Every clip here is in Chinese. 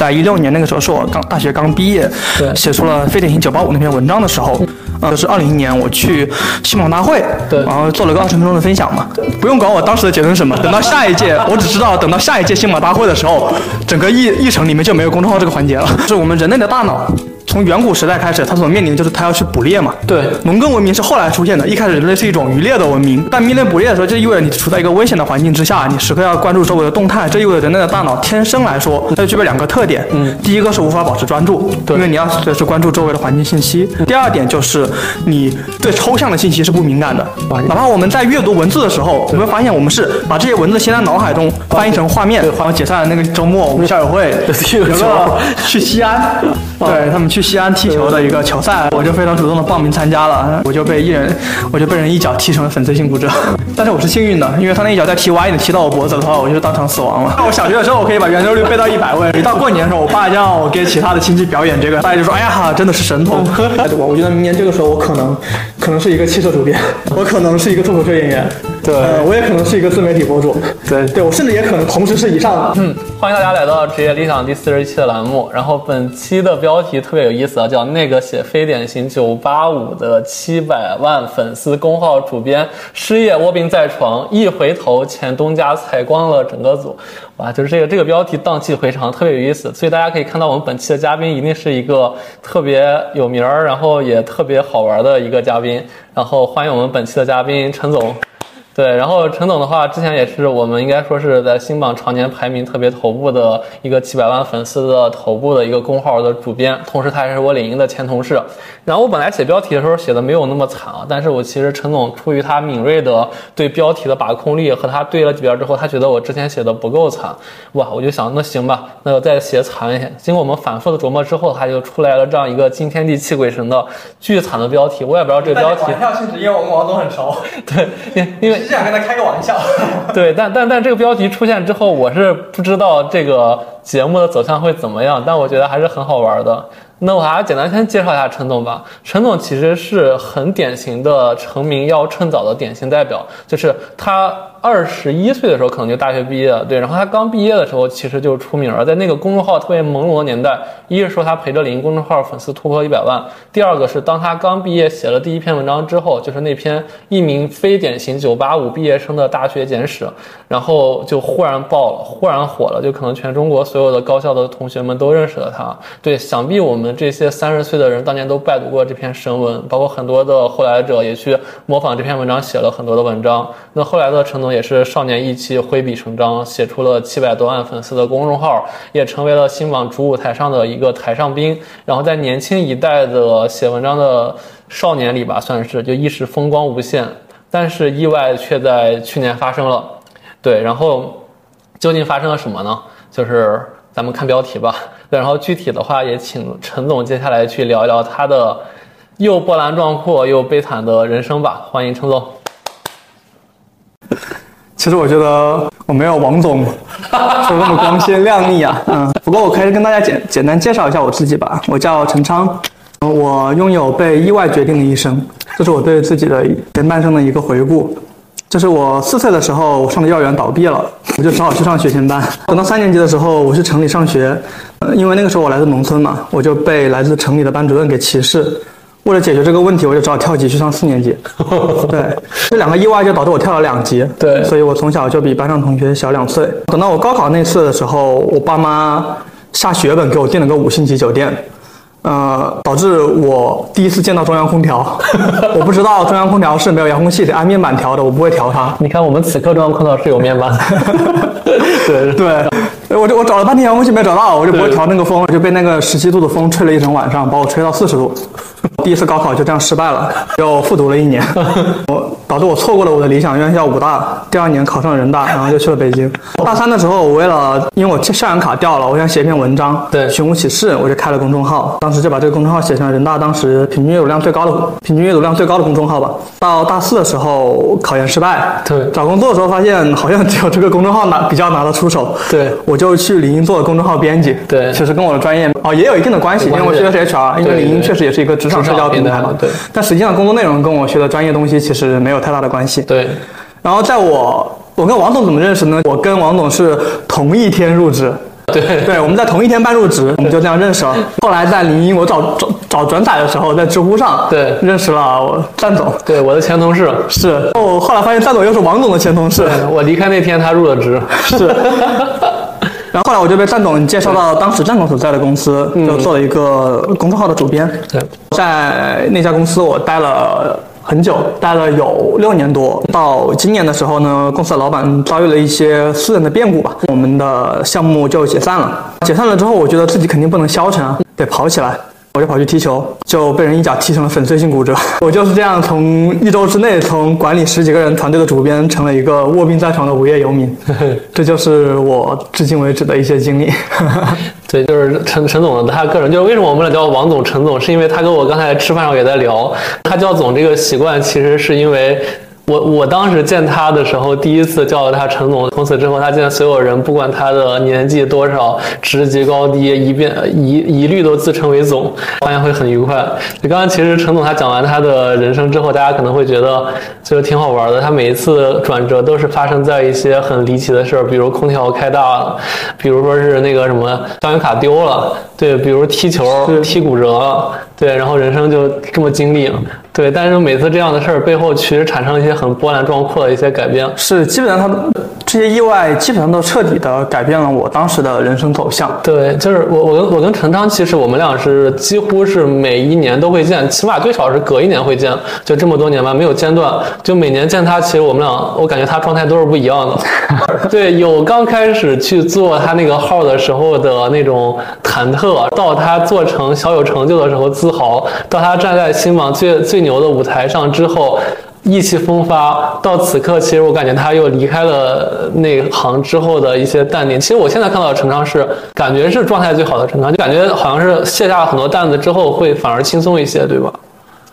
在一六年那个时候是我刚大学刚毕业，对。写出了非典型九八五那篇文章的时候，呃，就是二零年我去新闻大会，对。然后做了个二十分钟的分享嘛，不用管我当时的结论是什么，等到下一届，我只知道等到下一届新闻大会的时候，整个议议程里面就没有公众号这个环节了，是我们人类的大脑。从远古时代开始，它所面临的就是它要去捕猎嘛。对农耕文明是后来出现的，一开始人类是一种渔猎的文明，但面对捕猎的时候，就意味着你处在一个危险的环境之下，你时刻要关注周围的动态，这意味着人类的大脑天生来说，它就具备两个特点。嗯，第一个是无法保持专注，对因为你要随时关注周围的环境信息。第二点就是你对抽象的信息是不敏感的，哪怕我们在阅读文字的时候，我们会发现我们是把这些文字先在脑海中翻译成画面，然后解散了那个周末，我们校友会有个去西安，对他们去西安踢球的一个球赛，我就非常主动的报名参加了，我就被一人，我就被人一脚踢成了粉碎性骨折，但是我是幸运的，因为他那一脚再踢歪一点踢到我脖子的话，我就当场死亡了。我小学的时候，我可以把圆周率背到一百位，一到过年的时候，我爸就让我给其他的亲戚表演这个，大家就说，哎呀，真的是神童，对吧？我觉得明年这个时候，我可能可能是一个汽车主编，我可能是一个脱口秀演员，对呃，我也可能是一个自媒体博主，对对我甚至也可能同时是以上的。嗯，欢迎大家来到职业理想第四十期的栏目。然后本期的标题特别有意思啊，叫“那个写非典型九八五的七百万粉丝公号主编失业卧病在床，一回头前东家采光了整个组”。哇，就是这个这个标题荡气回肠，特别有意思。所以大家可以看到，我们本期的嘉宾一定是一个特别有名儿，然后也特别好玩的一个嘉宾。然后欢迎我们本期的嘉宾陈总。对，然后陈总的话，之前也是我们应该说是在新榜常年排名特别头部的一个七百万粉丝的头部的一个公号的主编，同时他也是我领英的前同事。然后我本来写标题的时候写的没有那么惨啊，但是我其实陈总出于他敏锐的对标题的把控力和他对了几遍之后，他觉得我之前写的不够惨，哇，我就想那行吧，那我再写惨一些。经过我们反复的琢磨之后，他就出来了这样一个惊天地泣鬼神的巨惨的标题，我也不知道这个标题。笑性质，因为我跟王总很熟，对，因因为是想跟他开个玩笑。对，但但但这个标题出现之后，我是不知道这个节目的走向会怎么样，但我觉得还是很好玩的。那我还简单先介绍一下陈总吧。陈总其实是很典型的成名要趁早的典型代表，就是他二十一岁的时候可能就大学毕业了，对，然后他刚毕业的时候其实就出名了，在那个公众号特别朦胧的年代，一是说他陪着领英公众号粉丝突破一百万，第二个是当他刚毕业写了第一篇文章之后，就是那篇一名非典型九八五毕业生的大学简史，然后就忽然爆了，忽然火了，就可能全中国所有的高校的同学们都认识了他。对，想必我们这些三十岁的人当年都拜读过这篇神文，包括很多的后来者也去模仿这篇文章写了很多的文章。那后来的陈总也是少年意气，挥笔成章，写出了七百多万粉丝的公众号，也成为了新网主舞台上的一个台上宾。然后在年轻一代的写文章的少年里吧，算是就一时风光无限。但是意外却在去年发生了，对，然后究竟发生了什么呢？就是咱们看标题吧。对，然后具体的话也请陈总接下来去聊一聊他的又波澜壮阔又悲惨的人生吧。欢迎陈总。其实我觉得我没有王总 说那么光鲜亮丽啊，嗯，不过我可以跟大家简简单介绍一下我自己吧。我叫陈昌，我拥有被意外决定的一生，这是我对自己的前半生的一个回顾。这是我四岁的时候，我上的幼儿园倒闭了，我就只好去上学前班。等到三年级的时候，我去城里上学，呃，因为那个时候我来自农村嘛，我就被来自城里的班主任给歧视。为了解决这个问题，我就只好跳级去上四年级。对，这两个意外就导致我跳了两级。对所以我从小就比班上同学小两岁。等到我高考那次的时候，我爸妈下血本给我订了个五星级酒店。呃，导致我第一次见到中央空调，我不知道中央空调是没有遥控器的，按面板调的，我不会调它。你看，我们此刻中央空调是有面板。对 对，我就我找了半天遥控器没找到，我就不会调那个风，就被那个十七度的风吹了一整晚上，把我吹到四十度。第一次高考就这样失败了，又复读了一年，我导致我错过了我的理想院校武大。第二年考上了人大，然后就去了北京。大三的时候，我为了因为我校园卡掉了，我想写一篇文章，对寻无启事，我就开了公众号，当时就把这个公众号写成了人大当时平均阅读量最高的平均阅读量最高的公众号吧。到大四的时候，考研失败，对。找工作的时候发现好像只有这个公众号拿比较拿得出手，对。我就去领英做了公众号编辑，对。其实跟我的专业哦也有一定的关系，因为我学的是 HR，因为对对领英确实也是一个职场社交平台嘛，对。但实际上工作内容跟我学的专业东西其实没有太大的关系。对然后在我我跟王总怎么认识呢？我跟王总是同一天入职，对对，我们在同一天办入职，我们就这样认识了。后来在临沂我找找找转载的时候，在知乎上对认识了我战总，对，我的前同事。是。哦，后来发现战总又是王总的前同事，我离开那天他入了职。是。然后后来我就被战总介绍到当时战总所在的公司，就做了一个公众号的主编。对，在那家公司我待了。很久，待了有六年多。到今年的时候呢，公司的老板遭遇了一些私人的变故吧，我们的项目就解散了。解散了之后，我觉得自己肯定不能消沉啊，得跑起来。我就跑去踢球，就被人一脚踢成了粉碎性骨折。我就是这样从一周之内从管理十几个人团队的主编，成了一个卧病在床的无业游民。这就是我至今为止的一些经历。对，就是陈陈总他个人，就是为什么我们俩叫王总、陈总，是因为他跟我刚才吃饭上也在聊，他叫总这个习惯，其实是因为。我我当时见他的时候，第一次叫了他陈总。从此之后，他见所有人，不管他的年纪多少、职级高低，一遍一一律都自称为总，发现会很愉快。就刚刚其实陈总他讲完他的人生之后，大家可能会觉得就是挺好玩的。他每一次转折都是发生在一些很离奇的事儿，比如空调开大了，比如说是那个什么校园卡丢了，对，比如踢球踢骨折了，对，然后人生就这么经历。对，但是每次这样的事儿背后，其实产生了一些很波澜壮阔的一些改变。是，基本上他这些意外，基本上都彻底的改变了我当时的人生走向。对，就是我，我跟我跟陈昌，其实我们俩是几乎是每一年都会见，起码最少是隔一年会见，就这么多年吧，没有间断。就每年见他，其实我们俩，我感觉他状态都是不一样的。对，有刚开始去做他那个号的时候的那种忐忑，到他做成小有成就的时候自豪，到他站在新网最最。牛的舞台上之后，意气风发。到此刻，其实我感觉他又离开了那行之后的一些淡定。其实我现在看到的陈昌是，感觉是状态最好的陈昌，就感觉好像是卸下了很多担子之后，会反而轻松一些，对吧？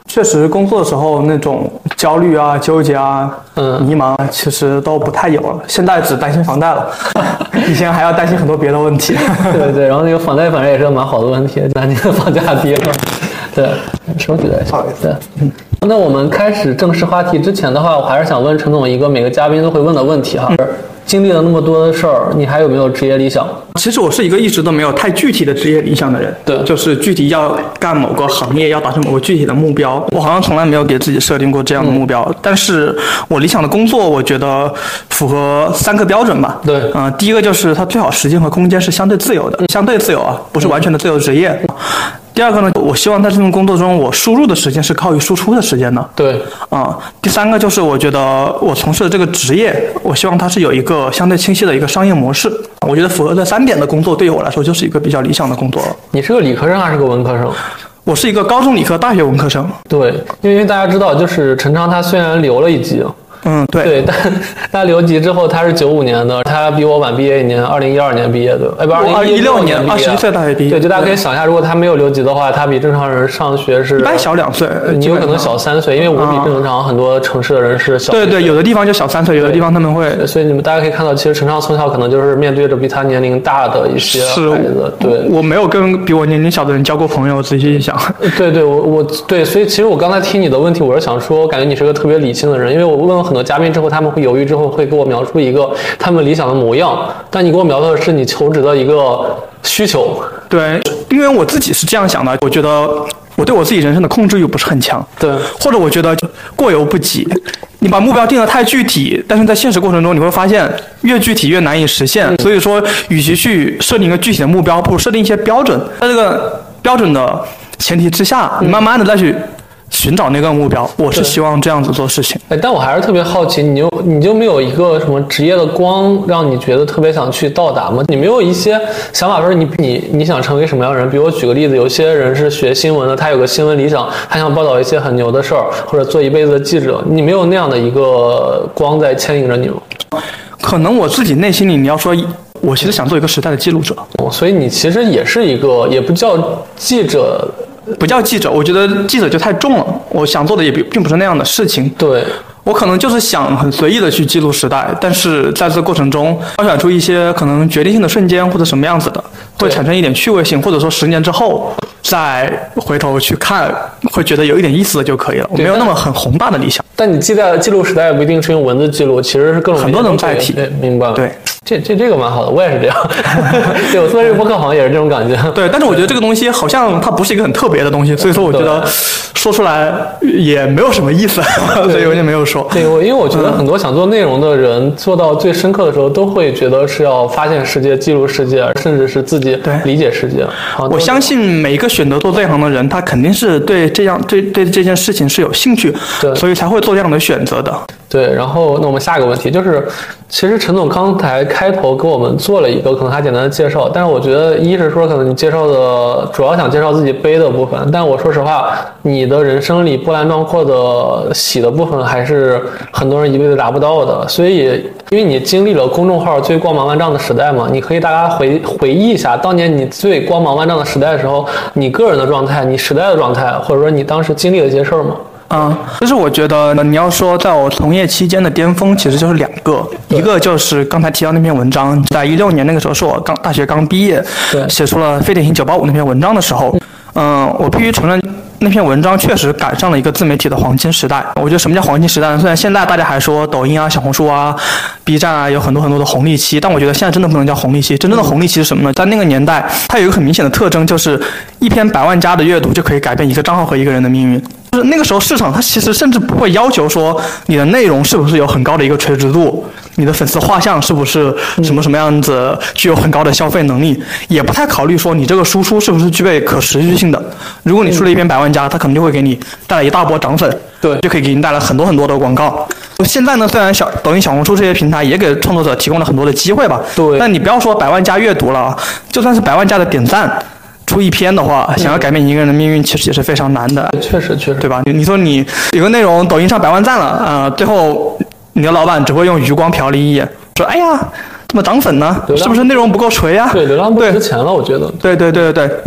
确实，工作的时候那种焦虑啊、纠结啊、嗯、迷茫，其实都不太有了。现在只担心房贷了，以前还要担心很多别的问题。对对对，然后那个房贷反正也是个蛮好的问题，南京的房价低了。对，手举在不好意思。嗯，那我们开始正式话题之前的话，我还是想问陈总一个每个嘉宾都会问的问题哈。经历了那么多的事儿，你还有没有职业理想？其实我是一个一直都没有太具体的职业理想的人。对，就是具体要干某个行业，要达成某个具体的目标，我好像从来没有给自己设定过这样的目标。但是我理想的工作，我觉得符合三个标准吧。对，嗯，第一个就是它最好时间和空间是相对自由的，相对自由啊，不是完全的自由职业。第二个呢，我希望在这份工作中，我输入的时间是高于输出的时间的。对，啊，第三个就是我觉得我从事的这个职业，我希望它是有一个相对清晰的一个商业模式。我觉得符合这三点的工作，对于我来说就是一个比较理想的工作了。你是个理科生还是个文科生？我是一个高中理科，大学文科生。对，因为大家知道，就是陈昌他虽然留了一级。嗯，对对，但他留级之后，他是九五年的，他比我晚毕业一年，二零一二年毕业的，哎不，二零一六年，二十一岁大学毕业。对，就大家可以想一下，如果他没有留级的话，他比正常人上学是一般小两岁，你有可能小三岁，因为我比正常很多城市的人是小。对对，有的地方就小三岁，有的地方他们会。所以你们大家可以看到，其实陈昌从小可能就是面对着比他年龄大的一些孩子。对，我没有跟比我年龄小的人交过朋友，仔细一想。对对，我我对，所以其实我刚才听你的问题，我是想说，我感觉你是个特别理性的人，因为我问了很多嘉宾之后，他们会。犹豫之后会给我描述一个他们理想的模样，但你给我描述的是你求职的一个需求。对，因为我自己是这样想的，我觉得我对我自己人生的控制欲不是很强。对，或者我觉得过犹不及。你把目标定得太具体，但是在现实过程中你会发现越具体越难以实现。所以说，与其去设定一个具体的目标，不如设定一些标准。在这个标准的前提之下，你慢慢的再去。寻找那个目标，我是希望这样子做事情。哎，但我还是特别好奇，你就你就没有一个什么职业的光，让你觉得特别想去到达吗？你没有一些想法，说你你你想成为什么样的人？比如我举个例子，有些人是学新闻的，他有个新闻理想，他想报道一些很牛的事儿，或者做一辈子的记者。你没有那样的一个光在牵引着你吗？可能我自己内心里，你要说，我其实想做一个时代的记录者。所以你其实也是一个，也不叫记者。不叫记者，我觉得记者就太重了。我想做的也并并不是那样的事情。对，我可能就是想很随意的去记录时代，但是在这过程中挑选出一些可能决定性的瞬间或者什么样子的，会产生一点趣味性，或者说十年之后再回头去看，会觉得有一点意思的就可以了。我没有那么很宏大的理想。但你记在记录时代不一定是用文字记录，其实是各种很多能代替。明白了。对。这这这个蛮好的，我也是这样。对我做这个播客好像也是这种感觉。对，但是我觉得这个东西好像它不是一个很特别的东西，所以说我觉得说出来也没有什么意思，所以我就没有说。对，我因为我觉得很多想做内容的人做到最深刻的时候，都会觉得是要发现世界、记录世界，甚至是自己对理解世界。我相信每一个选择做这一行的人，他肯定是对这样对对这件事情是有兴趣，对所以才会做这样的选择的。对，然后那我们下一个问题就是，其实陈总刚才开头给我们做了一个可能他简单的介绍，但是我觉得一是说可能你介绍的主要想介绍自己悲的部分，但我说实话，你的人生里波澜壮阔的喜的部分还是很多人一辈子达不到的，所以因为你经历了公众号最光芒万丈的时代嘛，你可以大家回回忆一下当年你最光芒万丈的时代的时候，你个人的状态，你时代的状态，或者说你当时经历了一些事儿吗？嗯，就是我觉得你要说在我从业期间的巅峰，其实就是两个，一个就是刚才提到那篇文章，在一六年那个时候是我刚大学刚毕业，对写出了非典型九八五那篇文章的时候，嗯，我必须承认。那篇文章确实赶上了一个自媒体的黄金时代。我觉得什么叫黄金时代呢？虽然现在大家还说抖音啊、小红书啊、B 站啊有很多很多的红利期，但我觉得现在真的不能叫红利期。真正的红利期是什么呢？在那个年代，它有一个很明显的特征，就是一篇百万加的阅读就可以改变一个账号和一个人的命运。就是那个时候市场它其实甚至不会要求说你的内容是不是有很高的一个垂直度，你的粉丝画像是不是什么什么样子，具有很高的消费能力，也不太考虑说你这个输出是不是具备可持续性的。如果你出了一篇百万加，它可能就会给你带来一大波涨粉，对就可以给你带来很多很多的广告。现在呢，虽然小抖音、小红书这些平台也给创作者提供了很多的机会吧，对但你不要说百万加阅读了啊，就算是百万加的点赞。出一篇的话，想要改变一个人的命运，其实也是非常难的。确实，确实，对吧？你你说你有个内容抖音上百万赞了，啊，最后你的老板只会用余光瞟你一眼，说：“哎呀，怎么涨粉呢？是不是内容不够锤啊？”对，流量不对值钱了，我觉得。对对对对对。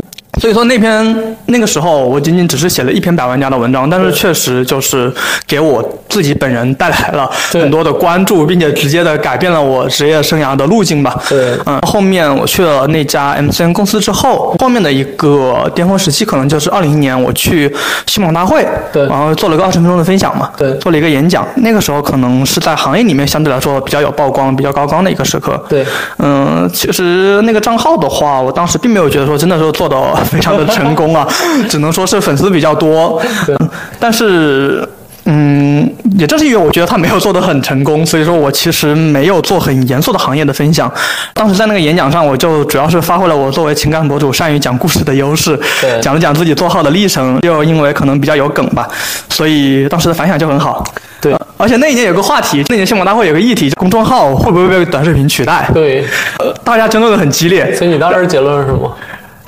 所以说那篇那个时候，我仅仅只是写了一篇百万加的文章，但是确实就是给我自己本人带来了很多的关注，并且直接的改变了我职业生涯的路径吧。对。嗯，后面我去了那家 MCN 公司之后，后面的一个巅峰时期可能就是二零年我去新网大会，对。然后做了个二十分钟的分享嘛，对。做了一个演讲，那个时候可能是在行业里面相对来说比较有曝光、比较高光的一个时刻。对，嗯，其实那个账号的话，我当时并没有觉得说真的说做的非常的成功啊，只能说是粉丝比较多。但是。嗯，也正是因为我觉得他没有做得很成功，所以说我其实没有做很严肃的行业的分享。当时在那个演讲上，我就主要是发挥了我作为情感博主善于讲故事的优势，讲了讲自己做号的历程，又因为可能比较有梗吧，所以当时的反响就很好。对呃而且那一年有个话题，那年新闻大会有个议题，公众号会不会被短视频取代？对，呃，大家争论的很激烈。所以你当时结论是什么？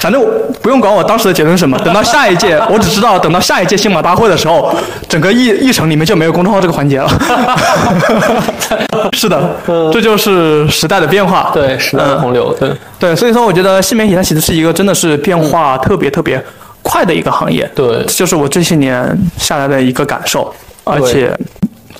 反正我不用管我当时的结论是什么，等到下一届，我只知道等到下一届新马大会的时候，整个议议程里面就没有公众号这个环节了。是的，这就是时代的变化。对，时代的洪流。对，对，所以说我觉得新媒体它其实是一个真的是变化特别特别快的一个行业。对就是我这些年下来的一个感受，而且，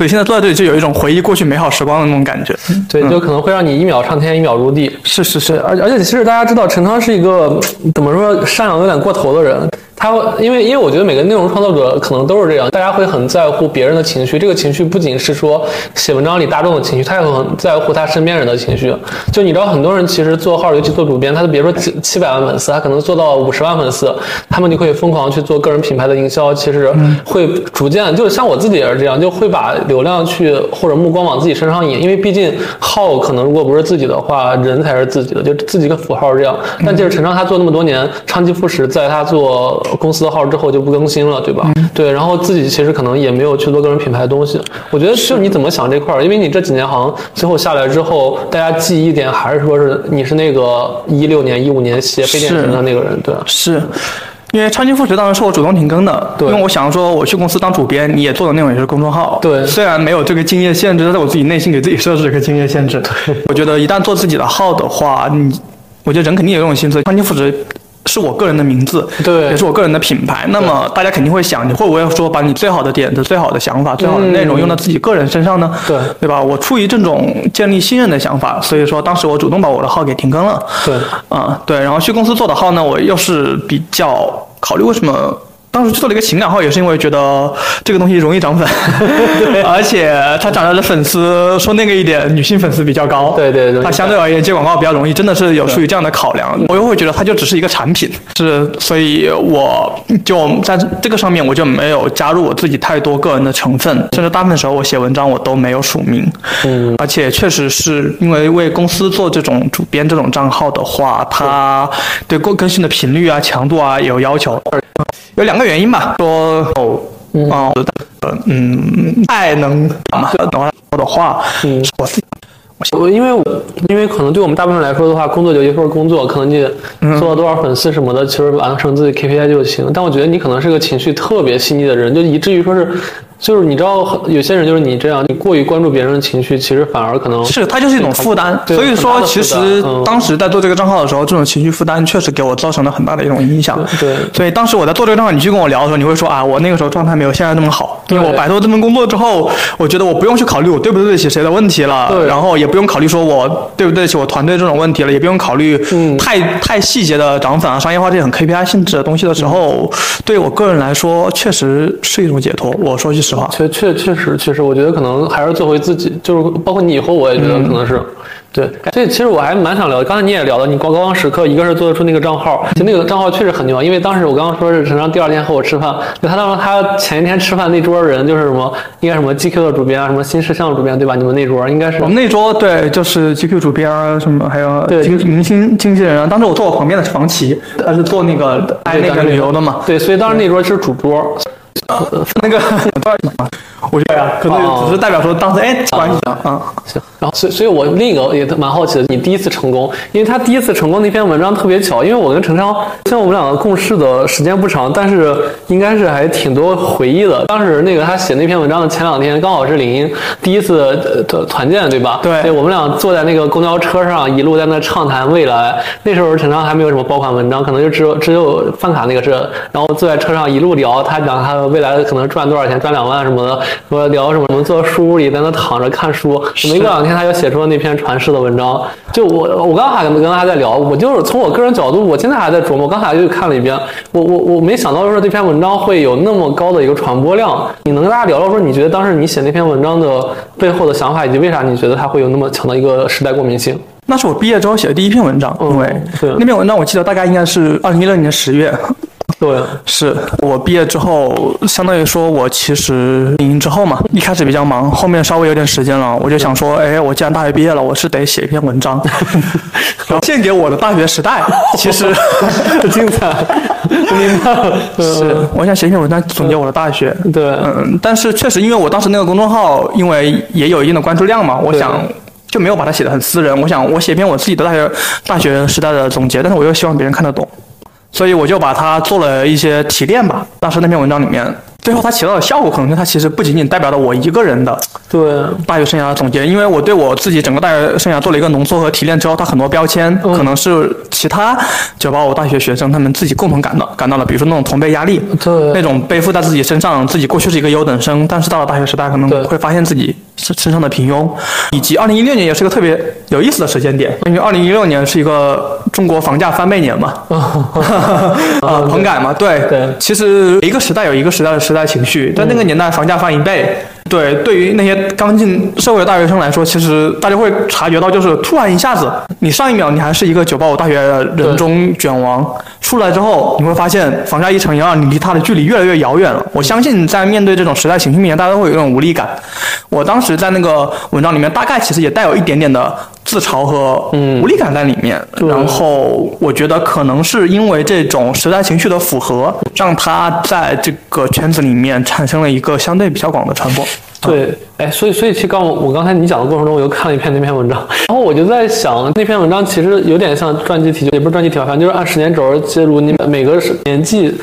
所以现在坐在这里就有一种回忆过去美好时光的那种感觉。对，就可能会让你一秒上天，一秒入地。是是是，而而且其实大家知道，陈康是一个嗯怎么说善良有点过头的人。他因为因为我觉得每个内容创作者可能都是这样，大家会很在乎别人的情绪。这个情绪不仅是说写文章里大众的情绪，他也会很在乎他身边人的情绪。就你知道，很多人其实做号，尤其做主编，他别说七七百万粉丝，他可能做到五十万粉丝，他们就可以疯狂去做个人品牌的营销。其实会逐渐，就是像我自己也是这样，就会把流量去或者目光往自己身上引，因为毕竟号可能如果不是自己的话，人才是自己的，就自己个符号这样。但就是陈昌他做那么多年，长期复食，在他做公司的号之后就不更新了，对吧？对，然后自己其实可能也没有去做个人品牌的东西。我觉得就你怎么想这块儿，因为你这几年好像最后下来之后，大家记忆点还是说是你是那个一六年、一五年写非典型的那个人，对。是。因为超级副职当时是我主动停更的，对因为我想说我去公司当主编，你也做的内容也是公众号，对虽然没有这个敬业限制，但是我自己内心给自己设置了一个敬业限制。对我觉得一旦做自己的号的话，你，我觉得人肯定有这种心思，超级副职是我个人的名字，对也是我个人的品牌。那么大家肯定会想，你会不会说把你最好的点子、最好的想法、最好的内容用到自己个人身上呢？嗯对对吧？我出于这种建立信任的想法，所以说当时我主动把我的号给停更了。对啊、对，然后去公司做的号呢，我又是比较考虑为什么当时做了一个情感号，也是因为觉得这个东西容易涨粉，而且他涨来的粉丝说那个一点，女性粉丝比较高，对对对它相对而言接广告比较容易，真的是有出于这样的考量。我又会觉得它就只是一个产品，是，所以我就在这个上面我就没有加入我自己太多个人的成分，甚至大部分时候我写文章我都没有署名，嗯，而且确实是因为为公司做这种主编这种账号的话，它对更更新的频率啊、强度啊有要求。有两个原因吧，说哦，啊、呃，嗯，太能嘛，然后说的话，嗯。我自己我因为我因为可能对我们大部分人来说的话，工作就一份工作，可能你做了多少粉丝什么的，其实完成自己 KPI 就行。但我觉得你可能是个情绪特别细腻的人，就以至于说是，就是你知道有些人就是你这样，你过于关注别人的情绪，其实反而可能是它就是一种负担。所以说，其实当时在做这个账号的时候，这种情绪负担确实给我造成了很大的一种影响。对所以当时我在做这个账号，你去跟我聊的时候，你会说啊，我那个时候状态没有现在那么好，因为我摆脱这份工作之后，我觉得我不用去考虑我对不对得起谁的问题了，对然后也不用考虑说我对不对得起我团队这种问题了，也不用考虑嗯太太细节的涨粉啊、商业化这些很 KPI 性质的东西的时候，对我个人来说确实是一种解脱。我说句实话，确确确实确实，我觉得可能还是做回自己，就是包括你以后，我也觉得可能是。对，所以其实我还蛮想聊，刚才你也聊了，你高光时刻，一个是做得出那个账号，就那个账号确实很牛，因为当时我刚刚说是陈章第二天和我吃饭，就他当时他前一天吃饭那桌人就是什么，应该什么 GQ 的主编啊，什么新事项的主编对吧？你们那桌应该是我们那桌对，就是 GQ 主编啊，什么还有对明星经纪人啊。当时我坐我旁边的是房琪，他是做那个爱那个旅游的嘛。对，所以当时那桌是主桌，那个，我觉得呀，可能哦只是代表说当时哎关系啊啊。行，然后所以所以我另一个也蛮好奇的，你第一次成功，因为他第一次成功那篇文章特别巧，因为我跟陈超虽然我们两个共事的时间不长，但是应该是还挺多回忆的。当时那个他写那篇文章的前两天，刚好是领英第一次呃团团建，对吧？对我们俩坐在那个公交车上，一路在那畅谈未来。那时候陈超还没有什么爆款文章，可能就只有只有饭卡那个事，然后坐在车上一路聊，他讲他未来可能赚多少钱，赚两万什么的，说聊什么我们坐书屋里在那躺着看书，没过两天他就写出了那篇传世的文章。就我我刚才跟他在聊，我就是从我个人角度，我现在还在琢磨，我刚才就看了一遍，我我我没想到说这篇文章会有那么高的一个传播量。你能跟大家聊聊说，你觉得当时你写那篇文章的背后的想法，以及为啥你觉得它会有那么强的一个时代共鸣性？那是我毕业之后写的第一篇文章，因为对那篇文章我记得大概应该是二零一六年十月，对，是我毕业之后，相当于说我其实领英之后嘛，一开始比较忙，后面稍微有点时间了，我就想说，哎，我既然大学毕业了，我是得写一篇文章，然后献给我的大学时代。其实精彩，明白了。是我想写一篇文章总结我的大学。对，嗯，但是确实，因为我当时那个公众号，因为也有一定的关注量嘛，我想就没有把它写得很私人。我想我写一篇我自己的大学大学时代的总结，但是我又希望别人看得懂，所以我就把它做了一些提炼吧。当时那篇文章里面，最后它起到的效果，可能它其实不仅仅代表了我一个人的对，大学生涯的总结，因为我对我自己整个大学生涯做了一个浓缩和提炼之后，它很多标签可能是其他九八五大学学生他们自己共同感到感到了，比如说那种同辈压力，对。那种背负在自己身上，自己过去是一个优等生，但是到了大学时代可能会发现自己身身上的平庸，以及二零一六年也是个特别有意思的时间点，因为二零一六年是一个中国房价翻倍年嘛，啊，棚改嘛，对对其实一个时代有一个时代的时代情绪，在那个年代房价翻一倍。对，对于那些刚进社会的大学生来说，其实大家会察觉到，就是突然一下子，你上一秒你还是一个九八五大学的人中卷王，出来之后，你会发现房价一乘以二，你离他的距离越来越遥远了。我相信在面对这种时代情绪面前，大家都会有一种无力感。我当时在那个文章里面，大概其实也带有一点点的自嘲和无力感在里面。然后我觉得可能是因为这种时代情绪的符合，让他在这个圈子里面产生了一个相对比较广的传播。对，哎，所以所以其实刚我我刚才你讲的过程中，我又看了一篇那篇文章，然后我就在想，那篇文章其实有点像传记体，也不是传记体吧，反正就是按时间轴记录你每个年纪。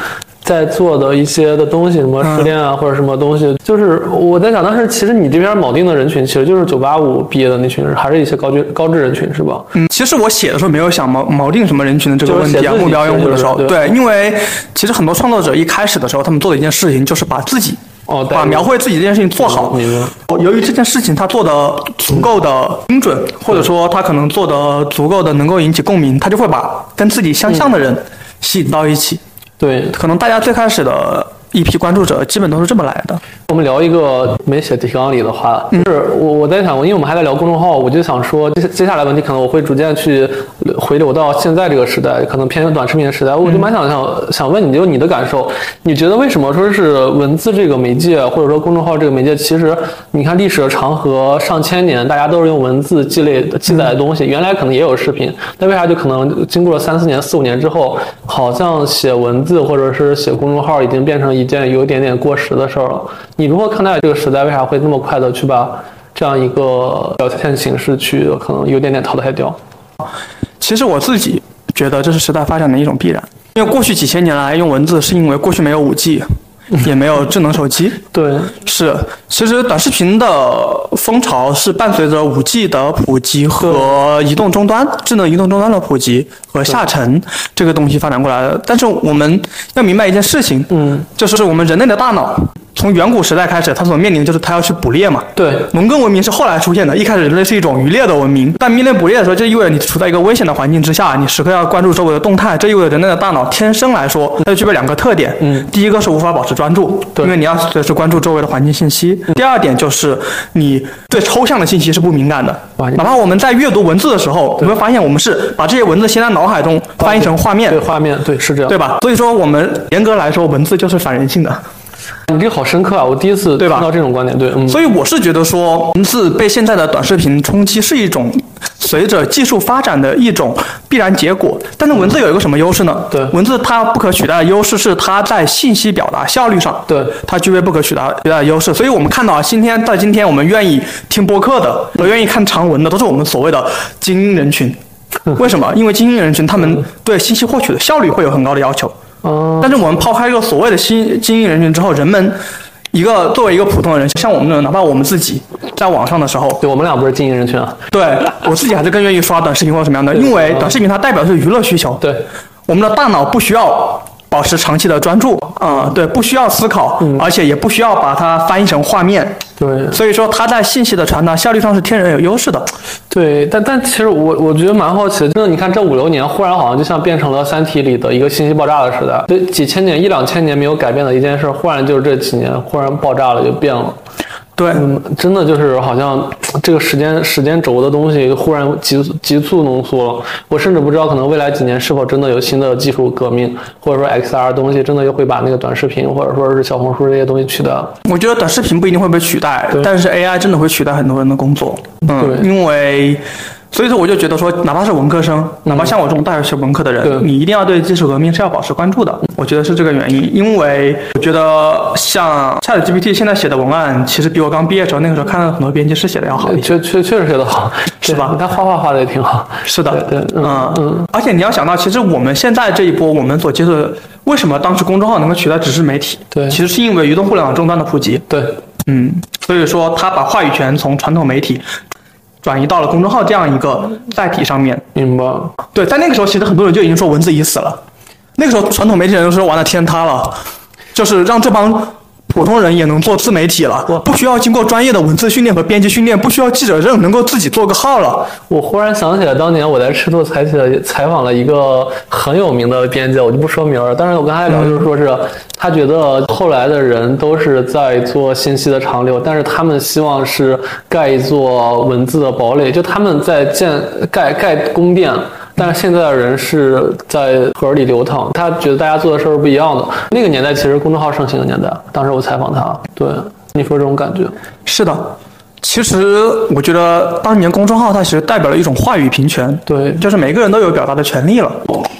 在做的一些的东西，什么失恋啊，或者什么东西，就是我在想，当时其实你这边铆定的人群，其实就是九八五毕业的那群人，还是一些高知高知人群，是吧？嗯，其实我写的时候没有想锚锚定什么人群的这个问题目标用户的时候，对，因为其实很多创作者一开始的时候，他们做的一件事情就是把自己。哦，把描绘自己这件事情做好。由于这件事情他做的足够的精准，或者说他可能做的足够的能够引起共鸣，他就会把跟自己相像的人吸引到一起。对，可能大家最开始的一批关注者基本都是这么来的。我们聊一个没写提纲里的话，就是我我在想，因为我们还在聊公众号，我就想说，接接下来问题可能我会逐渐去回流到现在这个时代，可能偏短视频的时代，我就蛮想想想问你，就你的感受，你觉得为什么说是文字这个媒介，或者说公众号这个媒介，其实你看历史的长河上千年，大家都是用文字积累记载的东西，原来可能也有视频，但为啥就可能经过了三四年、四五年之后，好像写文字或者是写公众号已经变成一件有一点点过时的事儿了？你如何看待这个时代？为啥会那么快的去把这样一个表现形式去可能有点点淘汰掉？其实我自己觉得这是时代发展的一种必然，因为过去几千年来用文字是因为过去没有五 G，也没有智能手机。对，是，其实短视频的风潮是伴随着五 G 的普及和移动终端、智能移动终端的普及和下沉这个东西发展过来的。但是我们要明白一件事情，嗯，就是我们人类的大脑。从远古时代开始，它所面临的就是它要去捕猎嘛。对，农耕文明是后来出现的，一开始人类是一种渔猎的文明。但面对捕猎的时候，就意味着你处在一个危险的环境之下，你时刻要关注周围的动态。这意味着人类的大脑天生来说，它就具备两个特点。嗯，第一个是无法保持专注，对因为你要随时关注周围的环境信息。第二点就是你对抽象的信息是不敏感的，哪怕我们在阅读文字的时候，我们会发现我们是把这些文字先在脑海中翻译成画面对，画面，对，是这样。对吧？所以说，我们严格来说，文字就是反人性的。你这个好深刻啊！我第一次对吧听到这种观点，对，嗯，所以我是觉得说，文字被现在的短视频冲击是一种随着技术发展的一种必然结果。但是文字有一个什么优势呢？对文字它不可取代的优势是它在信息表达效率上，对它具备不可取代取代的优势。所以我们看到啊，今天到今天我们愿意听播客的和愿意看长文的，都是我们所谓的精英人群。为什么？因为精英人群他们对信息获取的效率会有很高的要求。哦，但是我们抛开一个所谓的新精英人群之后，人们一个作为一个普通的人，像我们这种，哪怕我们自己在网上的时候，对我们俩不是精英人群啊，对我自己还是更愿意刷短视频或者什么样的，因为短视频它代表的是娱乐需求，对，我们的大脑不需要保持长期的专注，啊、对，不需要思考，而且也不需要把它翻译成画面，对，所以说它在信息的传达效率上是天然有优势的。对，但但其实我我觉得蛮好奇的，真的，你看这五六年，忽然好像就像变成了《三体》里的一个信息爆炸的时代，这，几千年一两千年没有改变的一件事，忽然就是这几年忽然爆炸了，就变了。对，嗯，真的就是好像 这个时间时间轴的东西忽然急速急速浓缩了。我甚至不知道，可能未来几年是否真的有新的技术革命，或者说 XR 东西真的又会把那个短视频或者说是小红书这些东西取代了。我觉得短视频不一定会被取代，但是 AI 真的会取代很多人的工作。嗯，对因为所以说我就觉得说，哪怕是文科生，哪怕像我这种大学学文科的对人，你一定要对技术革命是要保持关注的。我觉得是这个原因，因为我觉得像 ChatGPT 现在写的文案，其实比我刚毕业的时候那个时候看到很多编辑师写的要好一些。确确确实写得好，是吧对他画画画的也挺好。是的，对对嗯嗯嗯，而且你要想到，其实我们现在这一波我们所接触的，为什么当时公众号能够取代纸质媒体？对其实是因为移动互联网终端的普及。对，嗯，所以说他把话语权从传统媒体转移到了公众号这样一个载体上面。明白。对，在那个时候，其实很多人就已经说文字已死了。那个时候，传统媒体人都说完了，天塌了，就是让这帮普通人也能做自媒体了，不需要经过专业的文字训练和编辑训练，不需要记者证，能够自己做个号了。我忽然想起来，当年我在赤兔采写了采访了一个很有名的编辑，我就不说名儿了。但是我跟他聊，就是说是他觉得后来的人都是在做信息的长流，但是他们希望是盖一座文字的堡垒，就他们在建盖盖宫殿。但是现在的人是在河里流淌，他觉得大家做的事儿是不一样的。那个年代其实公众号盛行的年代，当时我采访他，对你说这种感觉，是的，其实我觉得当年公众号它其实代表了一种话语平权，对就是每个人都有表达的权利了。